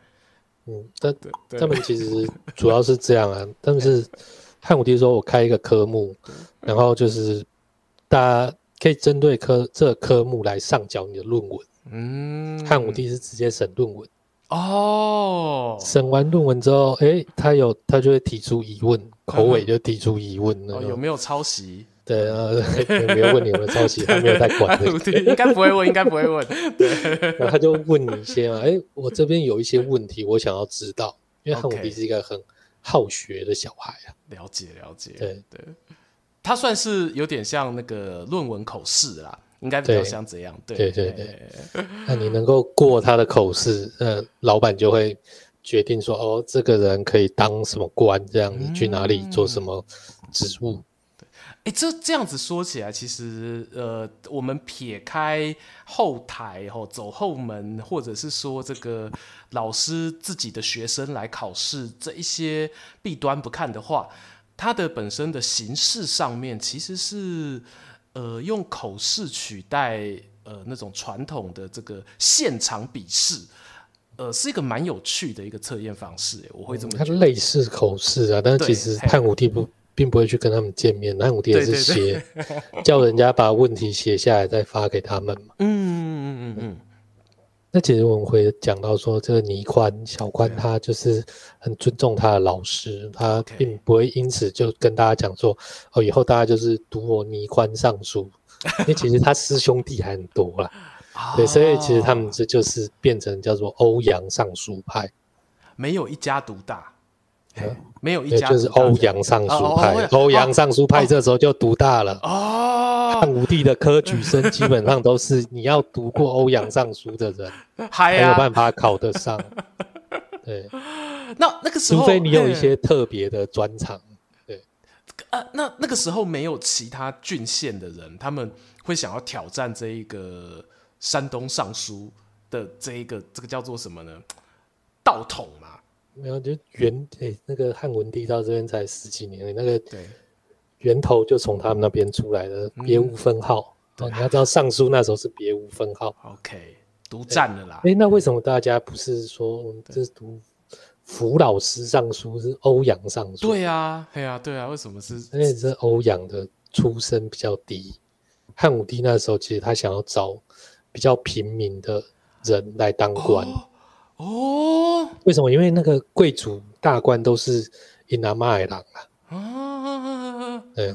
嗯，但他们其实主要是这样啊。但是汉武帝说我开一个科目，然后就是大家。可以针对科这个科目来上缴你的论文。嗯，汉武帝是直接审论文。哦，审完论文之后，哎、欸，他有他就会提出疑问，口尾就提出疑问。哦，有没有抄袭？对啊，有没有问你有没有抄袭？他没有在管的。应该不会问，应该不会问。对，然后他就问你一些嘛，哎、欸，我这边有一些问题，我想要知道，因为汉武帝是一个很好学的小孩啊。了解了解，对对，他算是有点像那个论文口试啦，应该比较像这样。对对对，对，那你能够过他的口试，呃，老板就会决定说，哦，这个人可以当什么官，这样你去哪里做什么职务。嗯哎，这这样子说起来，其实呃，我们撇开后台吼、哦，走后门，或者是说这个老师自己的学生来考试这一些弊端不看的话，它的本身的形式上面其实是呃用口试取代呃那种传统的这个现场笔试，呃，是一个蛮有趣的一个测验方式。我会这么它类似口试啊，但是其实汉武帝不。并不会去跟他们见面，汉武帝也是写 叫人家把问题写下来再发给他们嘛。嗯嗯嗯嗯嗯。那其实我们会讲到说，这个倪宽小宽他就是很尊重他的老师，他并不会因此就跟大家讲说，哦，以后大家就是读我倪宽上书，因为其实他师兄弟还很多啦。对，所以其实他们这就是变成叫做欧阳尚书派，没有一家独大。没有一家就是欧阳尚书派，欧阳尚书派这时候就独大了。哦，汉武帝的科举生基本上都是你要读过欧阳尚书的人，才有办法考得上。对，那那个时候，除非你有一些特别的专长。对，啊，那那个时候没有其他郡县的人，他们会想要挑战这一个山东尚书的这一个这个叫做什么呢？道统嘛。没有，就源诶、欸，那个汉文帝到这边才十几年，那个源头就从他们那边出来的，别无分号。嗯、你要知道尚书那时候是别无分号。OK，独占的啦。哎、欸，那为什么大家不是说我们这是读符老师尚书是欧阳尚书？对啊，对啊，对啊，为什么是？因为这欧阳的出身比较低。汉武帝那时候其实他想要找比较平民的人来当官。哦哦，为什么？因为那个贵族大官都是因阿妈的郎啊。啊，对，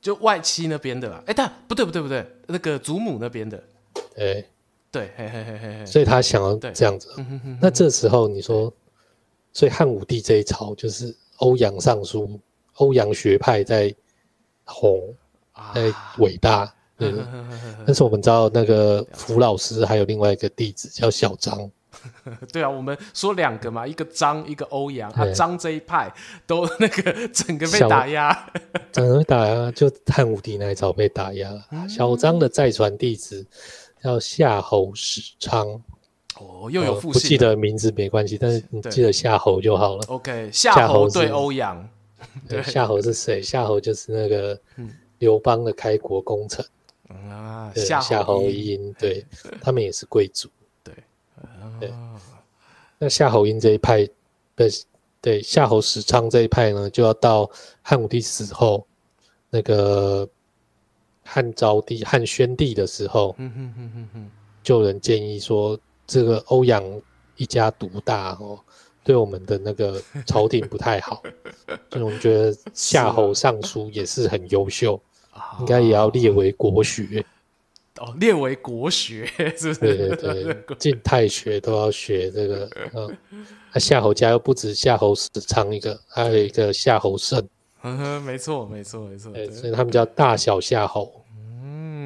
就外戚那边的啦。哎，但不对，不对，不对，那个祖母那边的。对，对，嘿嘿嘿嘿嘿。所以他想要这样子。那这时候你说，所以汉武帝这一朝就是欧阳尚书、欧阳学派在红，在伟大。对。但是我们知道那个符老师还有另外一个弟子叫小张。对啊，我们说两个嘛，一个张，一个欧阳。啊，张这一派都那个整个被打压，整个被打压，就汉武帝那一朝被打压了。嗯、小张的再传弟子叫夏侯史昌。哦，又有复姓、呃，不记得名字没关系，但是你记得夏侯就好了。OK，夏侯对欧阳。对，夏侯是谁？夏侯就是那个刘邦的开国功臣、嗯、啊。夏侯婴，对，他们也是贵族。对，那夏侯婴这一派的，对，夏侯史昌这一派呢，就要到汉武帝死后，那个汉昭帝、汉宣帝的时候，就有人建议说，这个欧阳一家独大哦，对我们的那个朝廷不太好，所以我们觉得夏侯尚书也是很优秀，应该也要列为国学。哦，列为国学是不是？对对对，晋太 学都要学这个。嗯，那夏侯家又不止夏侯史昌一个，还有一个夏侯胜。嗯哼，没错没错没错。对，所以他们叫大小夏侯。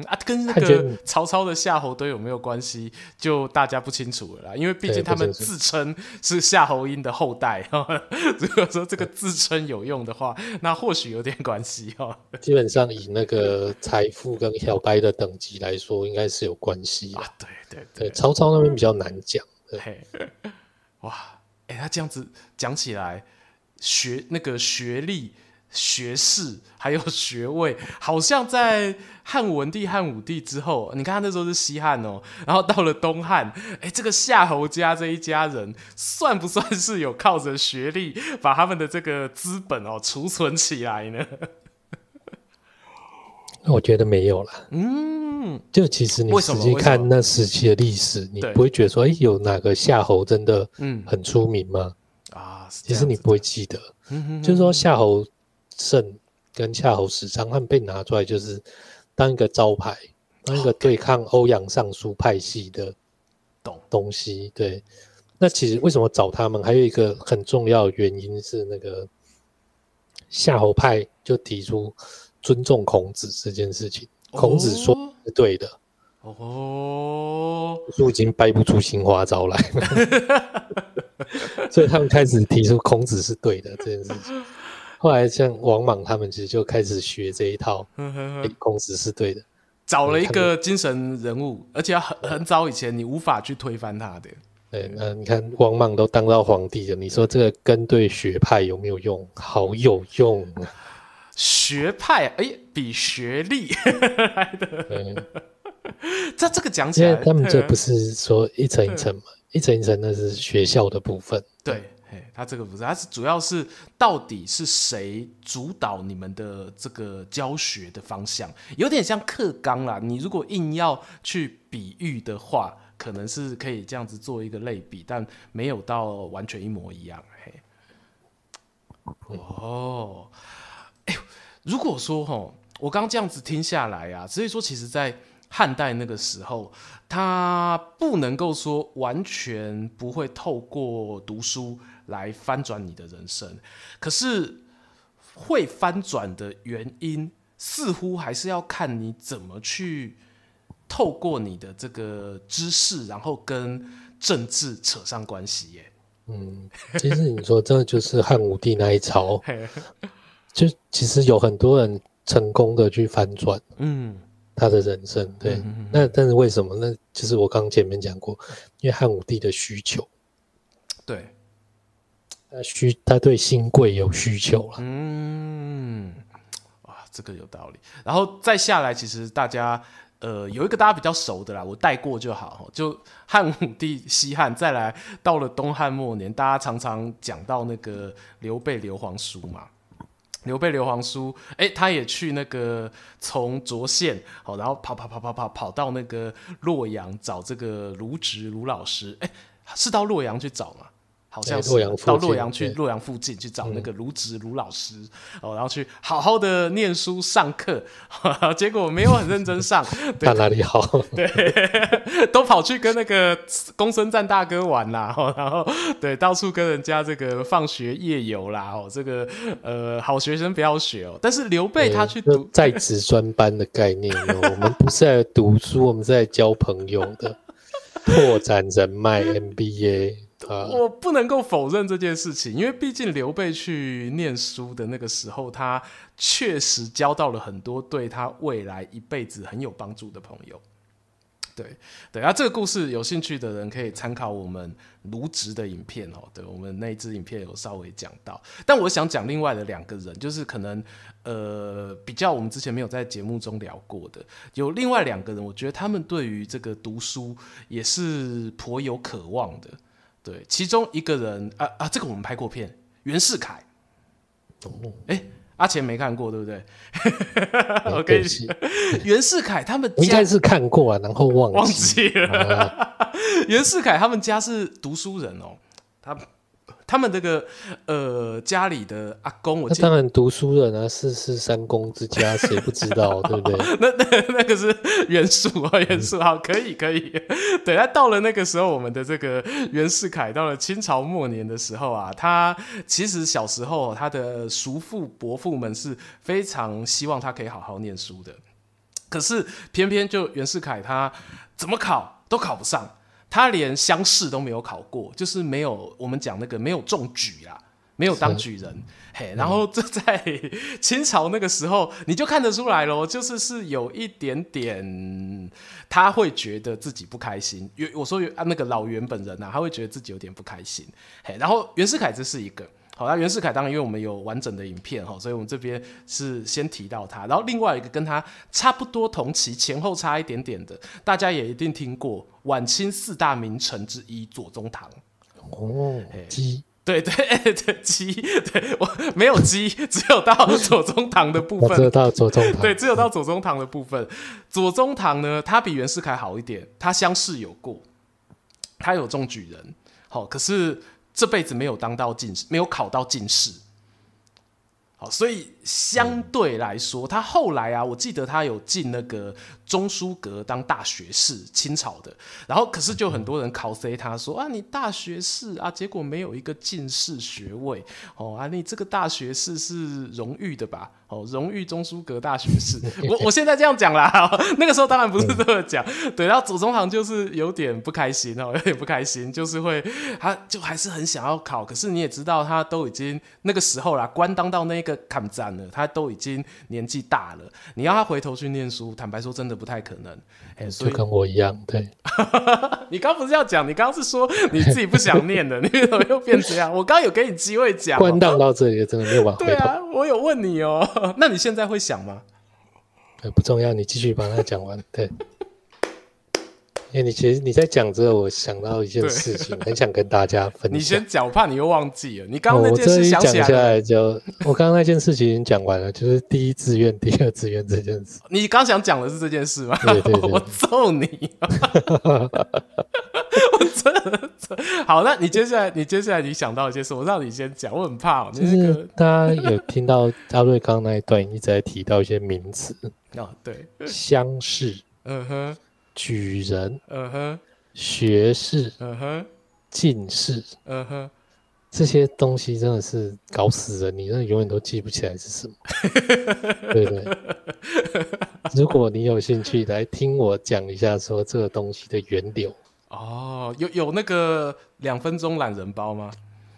啊，跟那个曹操的夏侯惇有没有关系？就大家不清楚了啦。因为毕竟他们自称是夏侯婴的后代。如果说这个自称有用的话，那或许有点关系哦。基本上以那个财富跟小白的等级来说，应该是有关系啊。对对对，对，曹操那边比较难讲。嘿，哇，哎、欸，他这样子讲起来，学那个学历。学士还有学位，好像在汉文帝、汉武帝之后，你看他那时候是西汉哦，然后到了东汉，哎，这个夏侯家这一家人，算不算是有靠着学历把他们的这个资本哦储存起来呢？我觉得没有了。嗯，就其实你仔细看那时期的历史，你不会觉得说，哎，有哪个夏侯真的嗯很出名吗？啊，其实你不会记得，嗯哼就是说夏侯。胜跟夏侯史昌他们被拿出来，就是当一个招牌，当一个对抗欧阳尚书派系的东西。对，那其实为什么找他们？还有一个很重要的原因是，那个夏侯派就提出尊重孔子这件事情。孔子说是对的。哦，就已经掰不出新花招来了，所以他们开始提出孔子是对的这件事情。后来像王莽他们其实就开始学这一套，孔子是对的，找了一个精神人物，而且很很早以前你无法去推翻他的。对，那你看王莽都当到皇帝了，你说这个跟对学派有没有用？好有用啊！学派哎、欸，比学历来的。这这个讲起来，他们这不是说一层一层嘛？一层一层那是学校的部分。对，嘿，他这个不是，他是主要是到底是谁主导你们的这个教学的方向，有点像课纲啦。你如果硬要去比喻的话，可能是可以这样子做一个类比，但没有到完全一模一样。嘿，哦，哎，如果说齁，我刚刚这样子听下来啊，所以说其实，在汉代那个时候，他不能够说完全不会透过读书来翻转你的人生，可是会翻转的原因，似乎还是要看你怎么去透过你的这个知识，然后跟政治扯上关系耶。嗯，其实你说这就是汉武帝那一朝，就其实有很多人成功的去翻转，嗯。他的人生对，那但是为什么？那就是我刚前面讲过，因为汉武帝的需求，对，他需他对新贵有需求了。嗯，哇，这个有道理。然后再下来，其实大家呃有一个大家比较熟的啦，我带过就好。就汉武帝西汉，再来到了东汉末年，大家常常讲到那个刘备刘皇叔嘛。刘备刘皇叔，哎、他也去那个从涿县，好，然后跑跑跑跑跑跑到那个洛阳找这个卢植卢老师，哎、是到洛阳去找吗？好像是到洛阳去洛阳附近去找那个卢植卢老师哦，然后去好好的念书上课，结果没有很认真上，他哪里好？对，都跑去跟那个公孙瓒大哥玩啦，然后对，到处跟人家这个放学夜游啦，哦，这个呃好学生不要学哦。但是刘备他去读在职专班的概念哦，我们不是在读书，我们是在交朋友的，拓展人脉 MBA。我不能够否认这件事情，因为毕竟刘备去念书的那个时候，他确实交到了很多对他未来一辈子很有帮助的朋友。对对，啊，这个故事有兴趣的人可以参考我们卢植的影片哦。对，我们那一支影片有稍微讲到，但我想讲另外的两个人，就是可能呃比较我们之前没有在节目中聊过的，有另外两个人，我觉得他们对于这个读书也是颇有渴望的。对，其中一个人啊啊，这个我们拍过片，袁世凯。哦，哎，阿钱没看过，对不对？我跟你说，袁世凯他们家应该是看过啊，然后忘记忘记了。啊、袁世凯他们家是读书人哦，他。他们这个呃家里的阿公，我当然读书人啊，是是三公之家，谁不知道，对不对？那那那个是袁术啊，袁术好，可以可以。对，他到了那个时候，我们的这个袁世凯到了清朝末年的时候啊，他其实小时候他的叔父伯父们是非常希望他可以好好念书的，可是偏偏就袁世凯他怎么考都考不上。他连乡试都没有考过，就是没有我们讲那个没有中举啦，没有当举人。嘿，然后这在 清朝那个时候，你就看得出来咯，就是是有一点点，他会觉得自己不开心。我说那个老袁本人啊，他会觉得自己有点不开心。嘿，然后袁世凯这是一个。好，那袁世凯当然，因为我们有完整的影片哈，所以我们这边是先提到他。然后另外一个跟他差不多同期，前后差一点点的，大家也一定听过晚清四大名臣之一左宗棠。哦，鸡，对对 对，鸡，对我没有鸡，只有到 左宗棠的部分。只有到左宗棠，对，只有到左宗棠的部分。左宗棠呢，他比袁世凯好一点，他乡试有过，他有中举人。好，可是。这辈子没有当到进士，没有考到进士。好，所以相对来说，他后来啊，我记得他有进那个中书阁当大学士，清朝的。然后可是就很多人考 C 他说啊，你大学士啊，结果没有一个进士学位哦啊，你这个大学士是荣誉的吧？哦，荣誉中书阁大学士。我我现在这样讲啦，那个时候当然不是这么讲。对，然后左宗棠就是有点不开心哦，有点不开心，就是会他就还是很想要考，可是你也知道他都已经那个时候啦，官当到那个。坎子啊他都已经年纪大了，你要他回头去念书，坦白说真的不太可能。欸、所以就跟我一样，对。你刚不是要讲？你刚刚是说你自己不想念的，你怎么又变这样？我刚刚有给你机会讲，关档到这里真的没有办法。对啊，我有问你哦、喔，那你现在会想吗？不重要，你继续把它讲完。对。哎、欸，你其实你在讲之后，我想到一件事情，很想跟大家 分享。你先讲，怕你又忘记了。你刚刚那件事想起来，讲下来就，我刚刚那件事情已经讲完了，就是第一志愿、第二志愿这件事。你刚想讲的是这件事吗？对对对，我揍你！我真的好，那你接下来，你接下来你想到一件事，我让你先讲，我很怕、喔。就是大家有听到阿瑞刚刚那一段一直在提到一些名词哦，对，乡试，嗯哼。举人，嗯哼，学士，嗯哼，进士，嗯哼，这些东西真的是搞死人，你真的永远都记不起来是什么，对不对？如果你有兴趣来听我讲一下，说这个东西的源流，哦，有有那个两分钟懒人包吗？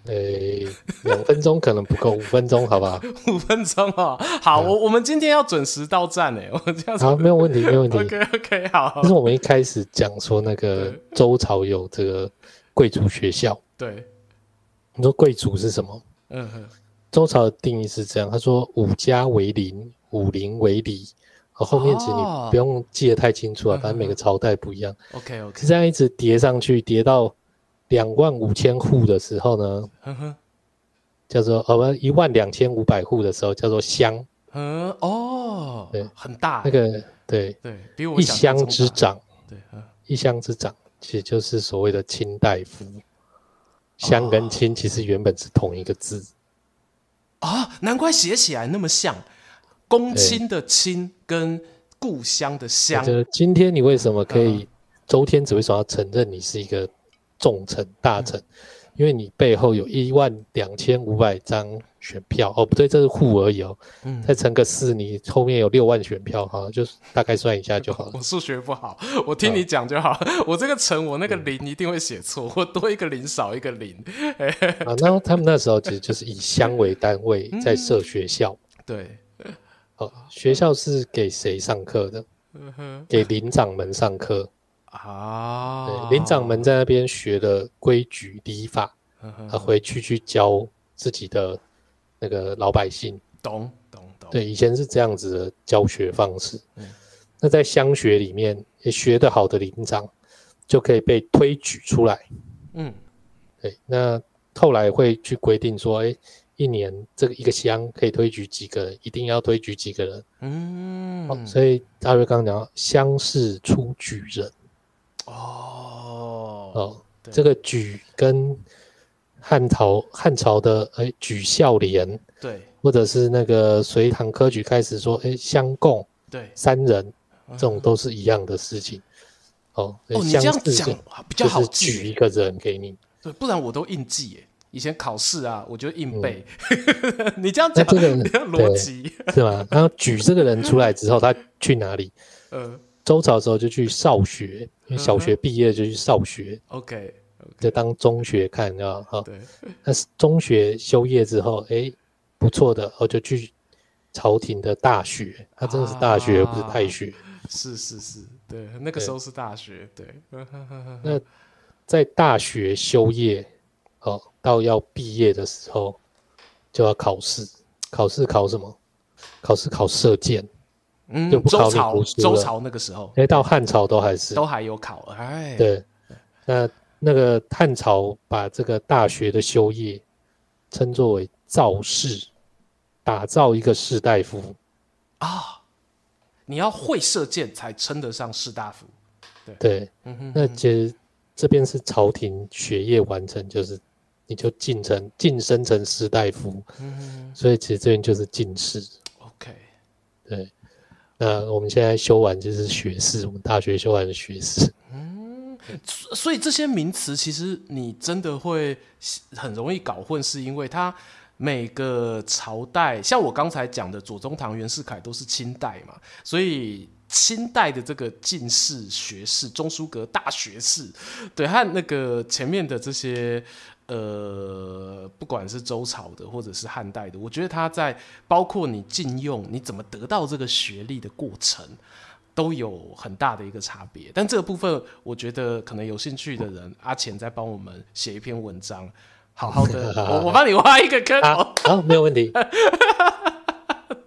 诶，两分钟可能不够，五分钟好不好？五分钟哦，好，我我们今天要准时到站诶，我这样子好，没有问题，没有问题。OK OK，好。就是我们一开始讲说那个周朝有这个贵族学校，对。你说贵族是什么？嗯哼。周朝的定义是这样，他说五家为邻，五邻为里。后面其实你不用记得太清楚啊，反正每个朝代不一样。OK OK，是这样一直叠上去，叠到。两万五千户的时候呢，呵呵。叫做呃不一万两千五百户的时候叫做乡，嗯哦，对，很大，那个对对，比我一乡之长，对，一乡之长其实就是所谓的卿大夫，乡跟亲其实原本是同一个字，啊、哦，难怪写起来那么像，公卿的卿跟故乡的乡，就是今天你为什么可以周天子为什么要承认你是一个？重臣大臣，因为你背后有一万两千五百张选票哦，不对，这是户而已哦。嗯，再乘个四，你后面有六万选票哈，就是大概算一下就好了。我数学不好，我听你讲就好。我这个乘，我那个零一定会写错，我多一个零少一个零。啊，那他们那时候其实就是以乡为单位在设学校。对，哦，学校是给谁上课的？给领长们上课。啊，对，领长们在那边学的规矩礼法，他回去去教自己的那个老百姓。懂懂懂。对，以前是这样子的教学方式。嗯，那在乡学里面，也学得好的林长就可以被推举出来。嗯，对。那后来会去规定说，哎，一年这个一个乡可以推举几个人，一定要推举几个人。嗯，哦，所以大瑞刚刚讲乡试出举人。哦哦，这个举跟汉朝汉朝的哎举孝廉，对，或者是那个隋唐科举开始说哎相共，对，三人，这种都是一样的事情。哦，哦，你这样讲比较好记，举一个人给你，对，不然我都硬记耶。以前考试啊，我就硬背。你这样讲，这个 逻辑是吗？然后举这个人出来之后，他去哪里？呃。周朝的时候就去少学，因为小学毕业就去少学。OK，就当中学看，知道哈。对。那是中学修业之后，哎，不错的，我就去朝廷的大学。他真的是大学，而不是太学。是是是，对，那个时候是大学。对。那在大学修业，哦，到要毕业的时候，就要考试。考试考什么？考试考射箭。嗯，周朝周朝那个时候，哎，到汉朝都还是。都还有考，哎，对，那那个汉朝把这个大学的修业称作为造士，打造一个士大夫。啊，你要会射箭才称得上士大夫，对，对，嗯哼，那其实这边是朝廷学业完成，就是你就晋成晋升成士大夫。嗯，所以其实这边就是进士。OK，对。那我们现在修完就是学士，我们大学修完的学士。嗯，所以这些名词其实你真的会很容易搞混，是因为它每个朝代，像我刚才讲的左宗棠、袁世凯都是清代嘛，所以清代的这个进士、学士、中书阁大学士，对，和那个前面的这些。呃，不管是周朝的或者是汉代的，我觉得他在包括你禁用你怎么得到这个学历的过程，都有很大的一个差别。但这个部分，我觉得可能有兴趣的人，阿钱在帮我们写一篇文章，好好的，我我帮你挖一个坑。好，好，没有问题。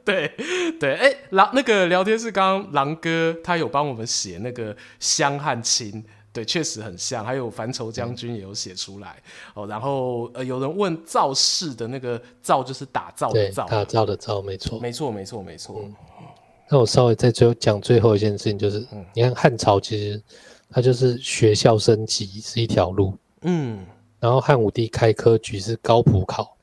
对 对，哎、欸，狼那个聊天室刚刚狼哥他有帮我们写那个香和亲。对，确实很像。还有樊稠将军也有写出来、嗯、哦。然后呃，有人问造势的那个造就是打造的造，打造的造，没错，没错，没错，没错。嗯、那我稍微再最后讲最后一件事情，就是、嗯、你看汉朝其实它就是学校升级是一条路，嗯，然后汉武帝开科举是高普考，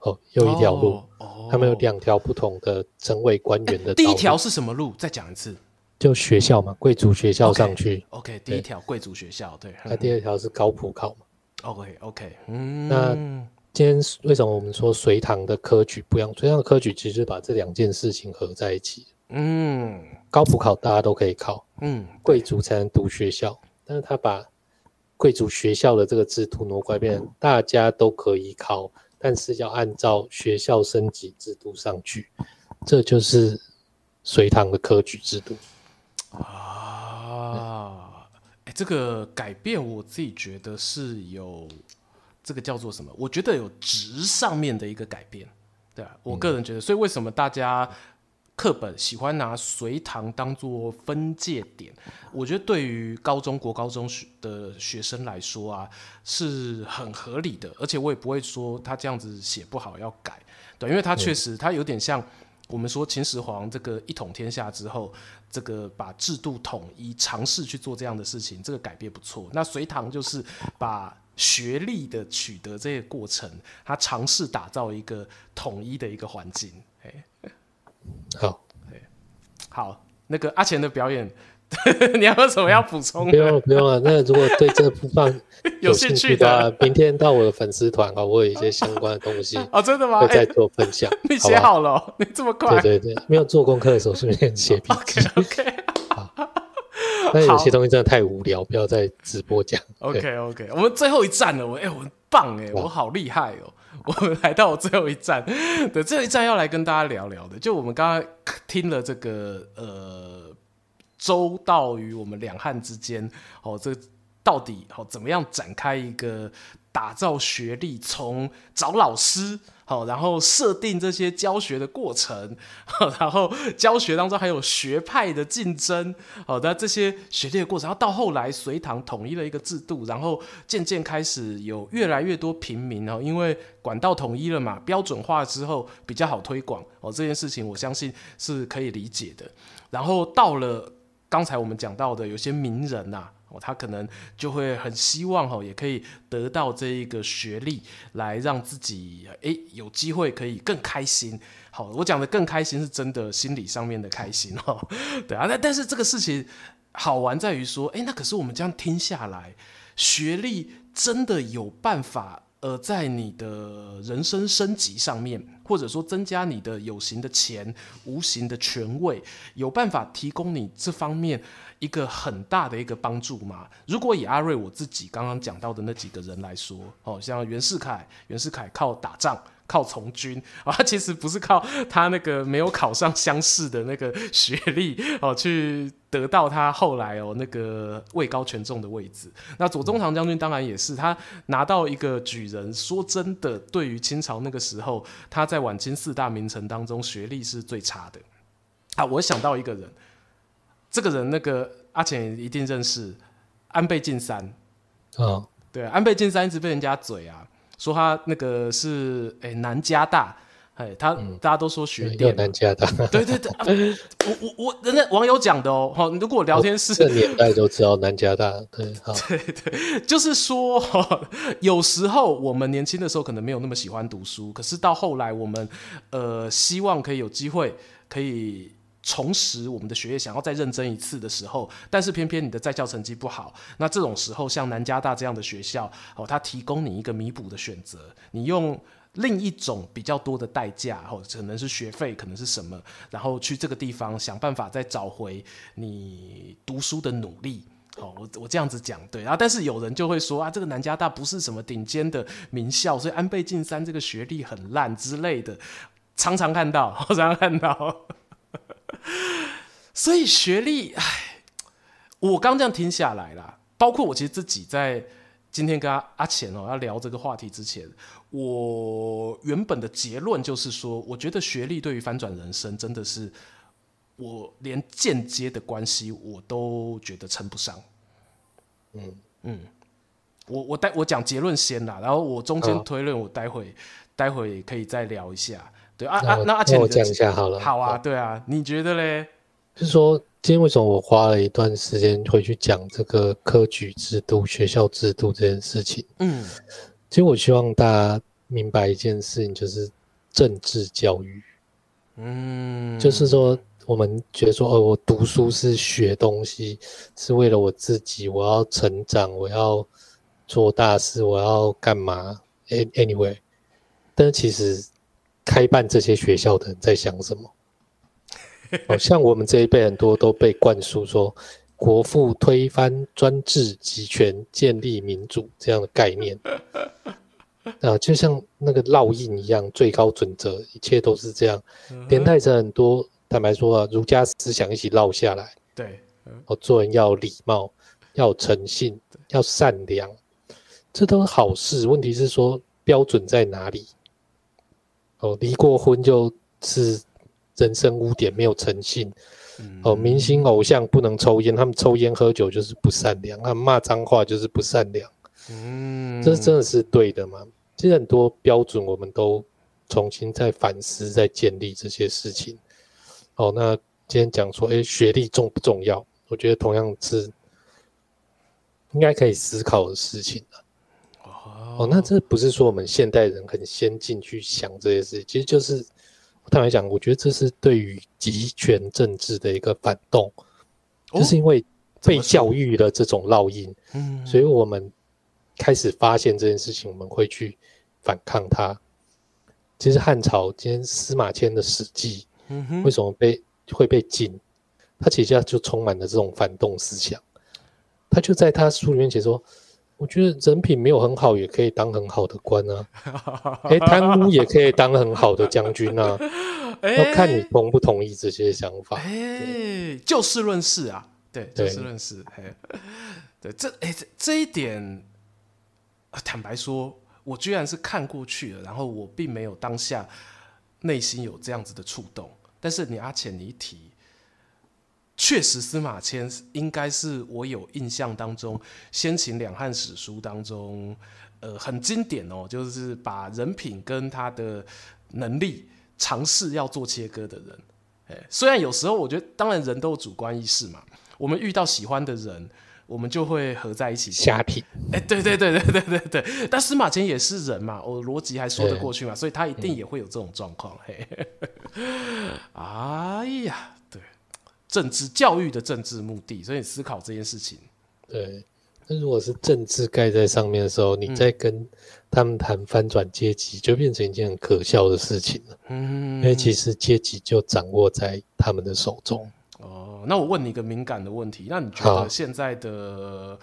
哦，又一条路，哦，他们有两条不同的成为官员的。第一条是什么路？再讲一次。就学校嘛，贵族学校上去。OK，, okay 第一条贵族学校，对。那第二条是高普考嘛？OK，OK，、okay, 嗯。那今天为什么我们说隋唐的科举不一样？隋唐的科举其实把这两件事情合在一起。嗯。高普考大家都可以考，嗯，贵族才能读学校，但是他把贵族学校的这个制度挪过来，变成大家都可以考，但是要按照学校升级制度上去，这就是隋唐的科举制度。啊，哎，这个改变我自己觉得是有这个叫做什么？我觉得有值上面的一个改变，对啊，我个人觉得，所以为什么大家课本喜欢拿隋唐当做分界点？我觉得对于高中国高中学的学生来说啊，是很合理的，而且我也不会说他这样子写不好要改，对，因为他确实他有点像。我们说秦始皇这个一统天下之后，这个把制度统一，尝试去做这样的事情，这个改变不错。那隋唐就是把学历的取得这个过程，他尝试打造一个统一的一个环境。哎，好，好，那个阿钱的表演。你还有什么要补充？不用不用了。那如果对这个部分 有兴趣的，明天到我的粉丝团啊，我有一些相关的东西 哦，真的吗？会再做分享。你写好了，你这么快？对对对，没有做功课的时候顺便写笔记。OK，好。但有些东西真的太无聊，不要再直播讲。OK OK，我们最后一站了，我哎，我很棒哎，我好厉害哦！我们来到我最后一站，对，最后一站要来跟大家聊聊的，就我们刚刚听了这个呃。周到于我们两汉之间，哦，这到底哦怎么样展开一个打造学历，从找老师，好，然后设定这些教学的过程，然后教学当中还有学派的竞争，好的这些学历的过程，然后到后来隋唐统一了一个制度，然后渐渐开始有越来越多平民哦，因为管道统一了嘛，标准化之后比较好推广哦，这件事情我相信是可以理解的，然后到了。刚才我们讲到的有些名人呐，哦，他可能就会很希望哈，也可以得到这一个学历，来让自己诶有机会可以更开心。好，我讲的更开心是真的心理上面的开心哦。对啊，那但是这个事情好玩在于说，诶，那可是我们这样听下来，学历真的有办法？呃，在你的人生升级上面，或者说增加你的有形的钱、无形的权位，有办法提供你这方面一个很大的一个帮助吗？如果以阿瑞我自己刚刚讲到的那几个人来说，哦，像袁世凯，袁世凯靠打仗。靠从军 啊，他其实不是靠他那个没有考上乡试的那个学历 哦，去得到他后来哦那个位高权重的位置。那左宗棠将军当然也是，他拿到一个举人。说真的，对于清朝那个时候，他在晚清四大名臣当中学历是最差的啊。我想到一个人，这个人那个阿钱一定认识，安倍晋三。哦，对，安倍晋三一直被人家嘴啊。说他那个是诶南加大哎，他、嗯、大家都说学电南加大，对对对，啊、我我我人家网友讲的哦，好，如果聊天室这年代都知道南加大，对，好，对对，就是说，有时候我们年轻的时候可能没有那么喜欢读书，可是到后来我们呃希望可以有机会可以重拾我们的学业，想要再认真一次的时候，但是偏偏你的在校成绩不好，那这种时候像南加大这样的学校，哦，它提供你一个弥补的选择，你用。另一种比较多的代价，或可能是学费，可能是什么，然后去这个地方想办法再找回你读书的努力。好，我我这样子讲对然啊，但是有人就会说啊，这个南加大不是什么顶尖的名校，所以安倍晋三这个学历很烂之类的，常常看到，常常看到。所以学历，哎，我刚这样听下来啦，包括我其实自己在。今天跟阿钱哦要聊这个话题之前，我原本的结论就是说，我觉得学历对于翻转人生真的是，我连间接的关系我都觉得称不上。嗯嗯，我我待我讲结论先啦，然后我中间推论我待会、待会可以再聊一下。对啊啊，那阿钱我讲一下好了。好啊，对啊，你觉得嘞？就是说。今天为什么我花了一段时间回去讲这个科举制度、学校制度这件事情？嗯，其实我希望大家明白一件事情，就是政治教育。嗯，就是说我们觉得说，哦，我读书是学东西，是为了我自己，我要成长，我要做大事，我要干嘛？Anyway，但是其实开办这些学校的人在想什么？好像我们这一辈很多都被灌输说，国父推翻专制集权，建立民主这样的概念啊，就像那个烙印一样，最高准则，一切都是这样，连带着很多，坦白说啊，儒家思想一起烙下来。对，哦，做人要礼貌，要诚信，要善良，这都是好事。问题是说标准在哪里？哦，离过婚就是。人生污点没有诚信，哦，明星偶像不能抽烟，他们抽烟喝酒就是不善良，他们骂脏话就是不善良，嗯，这真的是对的吗？其实很多标准我们都重新在反思，在建立这些事情。哦，那今天讲说，诶，学历重不重要？我觉得同样是应该可以思考的事情。哦，那这不是说我们现代人很先进去想这些事情，其实就是。坦白讲，我觉得这是对于集权政治的一个反动，哦、就是因为被教育的这种烙印，嗯，所以我们开始发现这件事情，我们会去反抗它。其实汉朝今天司马迁的《史记》，嗯，为什么被会被禁？他其实就充满了这种反动思想。他就在他书里面写说。我觉得人品没有很好，也可以当很好的官啊。哎，贪污也可以当很好的将军啊。要看你同不同意这些想法。哎，就事论事啊，对，就事论事。对，这哎这这一点，坦白说，我居然是看过去了，然后我并没有当下内心有这样子的触动。但是你阿浅你一提。确实，司马迁应该是我有印象当中先秦两汉史书当中，呃，很经典哦，就是把人品跟他的能力尝试要做切割的人。哎，虽然有时候我觉得，当然人都有主观意识嘛，我们遇到喜欢的人，我们就会合在一起瞎品。哎，对对对对对对对，但司马迁也是人嘛，我逻辑还说得过去嘛，所以他一定也会有这种状况。嘿，哎呀。政治教育的政治目的，所以你思考这件事情。对，那如果是政治盖在上面的时候，你在跟他们谈翻转阶级，就变成一件很可笑的事情了。嗯，因为其实阶级就掌握在他们的手中。哦，那我问你一个敏感的问题，那你觉得现在的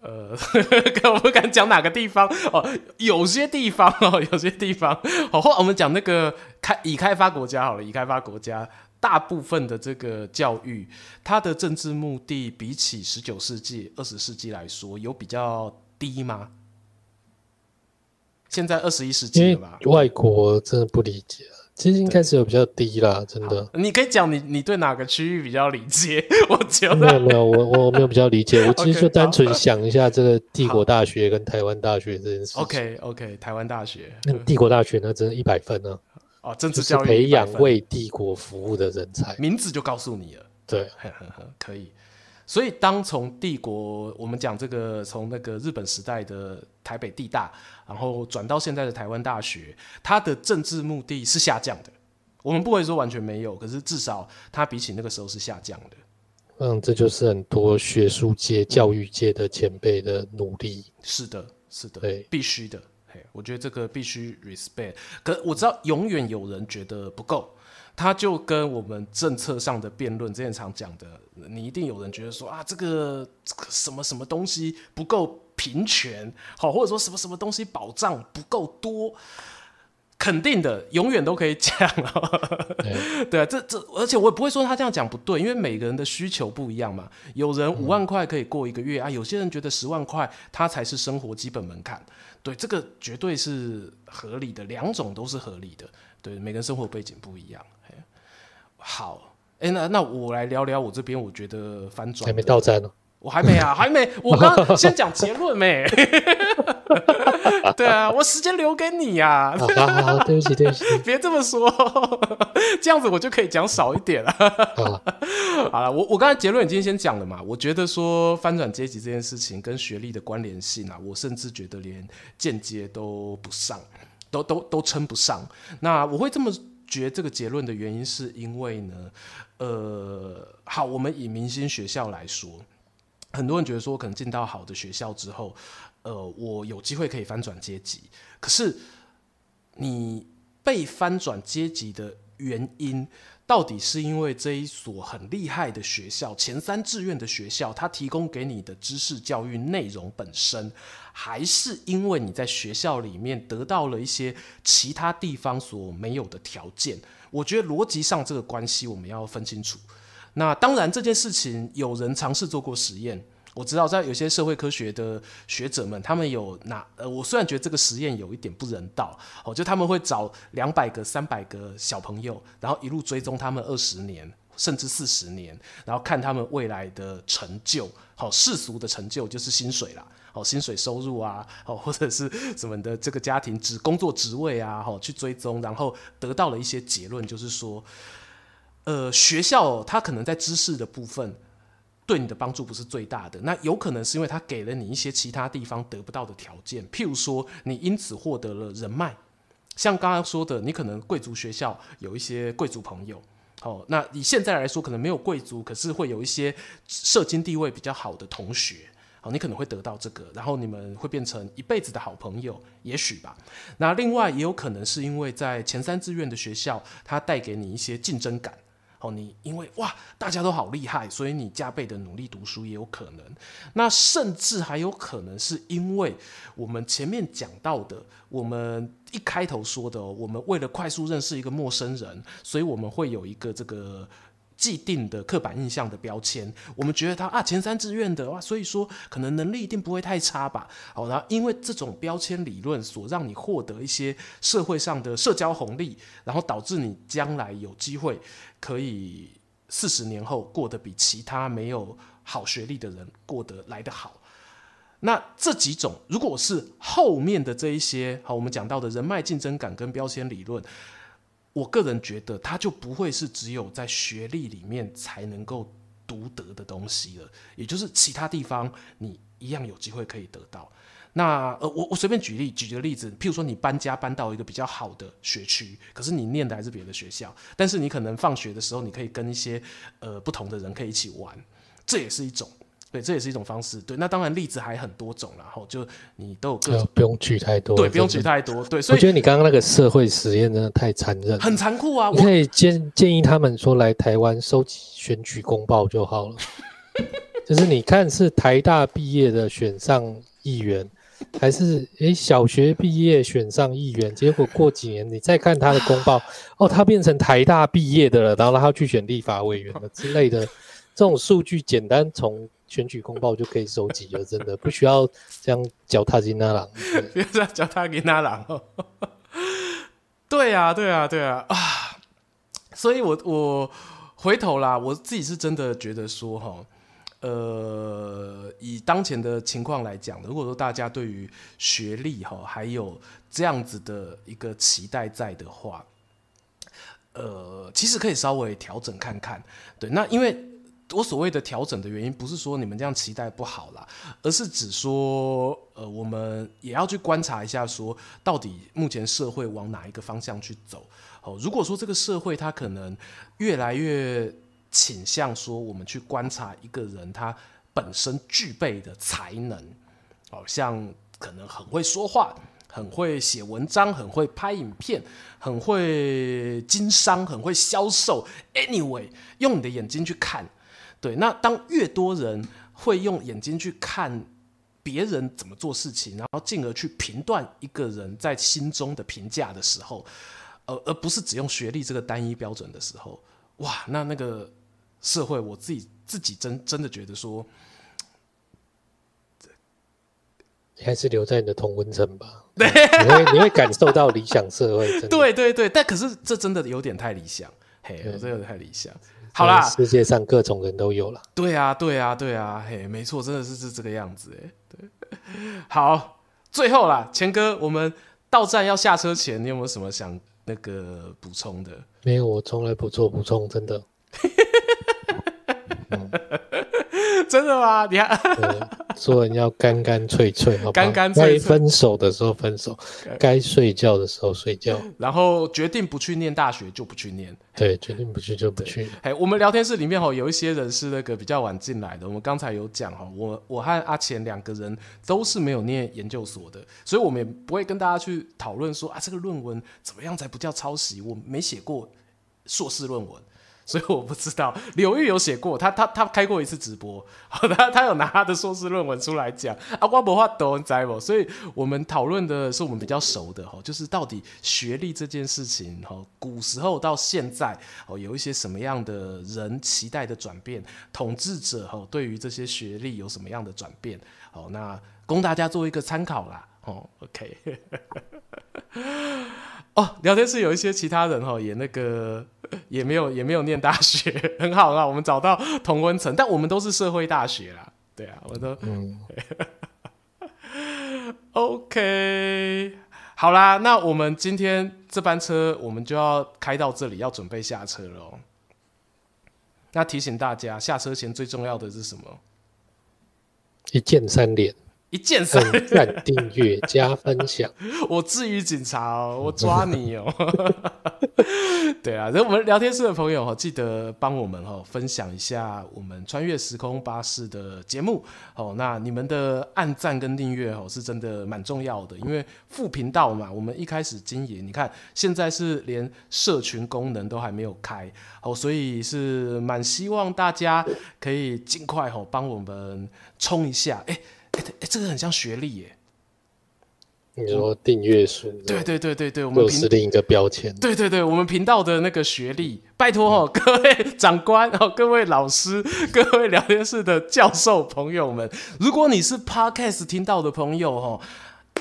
呃，我不敢讲哪个地方哦，有些地方哦，有些地方，好，或我们讲那个开已开发国家好了，已开发国家。大部分的这个教育，它的政治目的比起十九世纪、二十世纪来说，有比较低吗？现在二十一世纪了吧？外国真的不理解，其实应该是有比较低啦，真的。你可以讲你你对哪个区域比较理解？我觉得没有没有，我我没有比较理解，我其实就单纯想一下这个帝国大学跟台湾大学这件事。OK OK，台湾大学，那帝国大学呢，真的一百分呢、啊。哦，政治教育培养为帝国服务的人才，名字就告诉你了。对，可以。所以，当从帝国，我们讲这个从那个日本时代的台北地大，然后转到现在的台湾大学，它的政治目的是下降的。我们不会说完全没有，可是至少它比起那个时候是下降的。嗯，这就是很多学术界、教育界的前辈的努力。是的，是的，对，必须的。我觉得这个必须 respect。可我知道，永远有人觉得不够。他就跟我们政策上的辩论之前常讲的，你一定有人觉得说啊，这个什么什么东西不够平权，好，或者说什么什么东西保障不够多，肯定的，永远都可以讲。对，对啊，这这，而且我也不会说他这样讲不对，因为每个人的需求不一样嘛。有人五万块可以过一个月啊，有些人觉得十万块他才是生活基本门槛。对，这个绝对是合理的，两种都是合理的。对，每个人生活背景不一样。好，哎、欸，那那我来聊聊我这边，我觉得翻转还没到站呢，我还没啊，还没，我刚先讲结论没？对啊，我时间留给你呀、啊。好，好，好，对不起，对不起，别这么说，这样子我就可以讲少一点了。好了，我我刚才结论已经先讲了嘛，我觉得说翻转阶级这件事情跟学历的关联性啊，我甚至觉得连间接都不上，都都都称不上。那我会这么。觉这个结论的原因是因为呢，呃，好，我们以明星学校来说，很多人觉得说，可能进到好的学校之后，呃，我有机会可以翻转阶级。可是，你被翻转阶级的原因，到底是因为这一所很厉害的学校，前三志愿的学校，它提供给你的知识教育内容本身，还是因为你在学校里面得到了一些其他地方所没有的条件？我觉得逻辑上这个关系我们要分清楚。那当然，这件事情有人尝试做过实验。我知道，在有些社会科学的学者们，他们有拿呃，我虽然觉得这个实验有一点不人道，哦，就他们会找两百个、三百个小朋友，然后一路追踪他们二十年，甚至四十年，然后看他们未来的成就，好，世俗的成就就是薪水啦，哦，薪水收入啊，哦，或者是什么的这个家庭职工作职位啊，好，去追踪，然后得到了一些结论，就是说，呃，学校它可能在知识的部分。对你的帮助不是最大的，那有可能是因为他给了你一些其他地方得不到的条件，譬如说你因此获得了人脉，像刚刚说的，你可能贵族学校有一些贵族朋友，哦，那以现在来说可能没有贵族，可是会有一些社经地位比较好的同学，哦，你可能会得到这个，然后你们会变成一辈子的好朋友，也许吧。那另外也有可能是因为在前三志愿的学校，它带给你一些竞争感。哦，你因为哇，大家都好厉害，所以你加倍的努力读书也有可能。那甚至还有可能是因为我们前面讲到的，我们一开头说的，我们为了快速认识一个陌生人，所以我们会有一个这个。既定的刻板印象的标签，我们觉得他啊前三志愿的哇，所以说可能能力一定不会太差吧。好，然后因为这种标签理论所让你获得一些社会上的社交红利，然后导致你将来有机会可以四十年后过得比其他没有好学历的人过得来得好。那这几种如果是后面的这一些，好，我们讲到的人脉竞争感跟标签理论。我个人觉得，它就不会是只有在学历里面才能够独得的东西了，也就是其他地方你一样有机会可以得到。那呃，我我随便举例举个例子，譬如说你搬家搬到一个比较好的学区，可是你念的还是别的学校，但是你可能放学的时候，你可以跟一些呃不同的人可以一起玩，这也是一种。对，这也是一种方式。对，那当然例子还很多种，然后就你都有各种，不用举太多。对，不用举太多。对，所以我觉得你刚刚那个社会实验真的太残忍，很残酷啊！我可以建建议他们说来台湾收集选举公报就好了。就是你看是台大毕业的选上议员，还是诶小学毕业选上议员？结果过几年你再看他的公报，哦，他变成台大毕业的了，然后他去选立法委员了之类的。这种数据简单从选举公报就可以收集了，真的不需要这样脚踏金那郎，不要这样脚踏金那郎。对、啊，对、啊，对啊，啊！所以我我回头啦，我自己是真的觉得说哈，呃，以当前的情况来讲，如果说大家对于学历哈还有这样子的一个期待在的话，呃，其实可以稍微调整看看。对，那因为我所谓的调整的原因，不是说你们这样期待不好啦，而是指说，呃，我们也要去观察一下，说到底目前社会往哪一个方向去走。哦，如果说这个社会它可能越来越倾向说，我们去观察一个人他本身具备的才能，哦，像可能很会说话。很会写文章，很会拍影片，很会经商，很会销售。Anyway，用你的眼睛去看，对。那当越多人会用眼睛去看别人怎么做事情，然后进而去评断一个人在心中的评价的时候，而而不是只用学历这个单一标准的时候，哇，那那个社会，我自己自己真真的觉得说，你还是留在你的同温层吧。对，你会你会感受到理想社会。对对对，但可是这真的有点太理想，嘿，这有点太理想。好啦，世界上各种人都有了。对啊，对啊，对啊，嘿，没错，真的是是这个样子，哎，对。好，最后啦，钱哥，我们到站要下车前，你有没有什么想那个补充的？没有，我从来不做补充，真的。嗯 真的吗？你看，做人要干干脆脆，好吧？干干脆脆。该分手的时候分手，该睡觉的时候睡觉。然后决定不去念大学就不去念。对，决定不去就不去。哎，我们聊天室里面哈，有一些人是那个比较晚进来的。我们刚才有讲哈，我我和阿钱两个人都是没有念研究所的，所以我们也不会跟大家去讨论说啊，这个论文怎么样才不叫抄袭？我没写过硕士论文。所以我不知道，柳玉有写过，他他他开过一次直播，他他有拿他的硕士论文出来讲啊，我无法度你知无？所以我们讨论的是我们比较熟的哈，就是到底学历这件事情哈，古时候到现在哦，有一些什么样的人期待的转变，统治者哈对于这些学历有什么样的转变？哦，那供大家做一个参考啦。哦，OK。哦，聊天室有一些其他人哈，也那个也没有也没有念大学，很好啊。我们找到同温层，但我们都是社会大学啦。对啊，我都嗯。OK，好啦，那我们今天这班车我们就要开到这里，要准备下车了喔。那提醒大家，下车前最重要的是什么？一键三连。一键三连，订阅加分享。我至于警察哦，我抓你哦。对啊，然后我们聊天室的朋友哈，记得帮我们哈分享一下我们穿越时空巴士的节目哦。那你们的按赞跟订阅哦，是真的蛮重要的，因为副频道嘛，我们一开始经营，你看现在是连社群功能都还没有开哦，所以是蛮希望大家可以尽快哦帮我们冲一下，哎。哎、欸，这个很像学历耶。你说订阅数？对对对对对，我们是另一个标签。对对对，我们频道的那个学历，拜托哦，各位长官哦，各位老师，各位聊天室的教授朋友们，如果你是 Podcast 听到的朋友哦，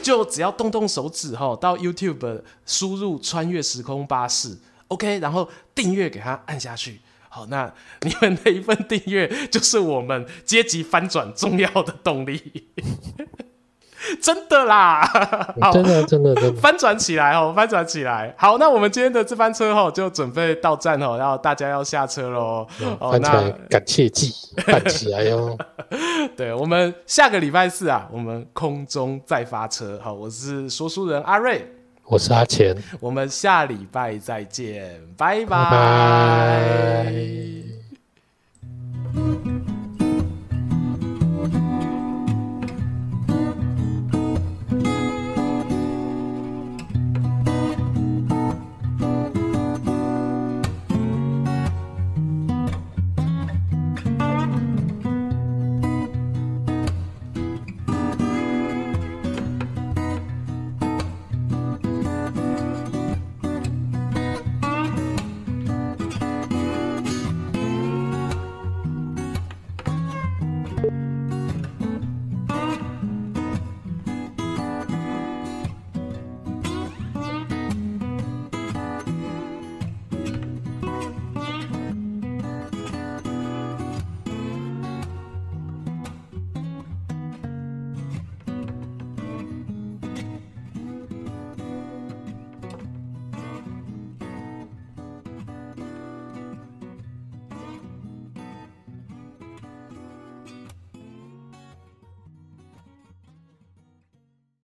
就只要动动手指哈，到 YouTube 输入“穿越时空巴士 ”，OK，然后订阅给他按下去。好，那你们的一份订阅就是我们阶级翻转重要的动力，真的啦！好，真的真的真的翻转起来哦，翻转起来。好，那我们今天的这班车哈就准备到站哦，然后大家要下车喽。翻起来，感谢祭，办起来哟。对，我们下个礼拜四啊，我们空中再发车。好，我是说书人阿睿。我是阿钱。我们下礼拜再见拜拜。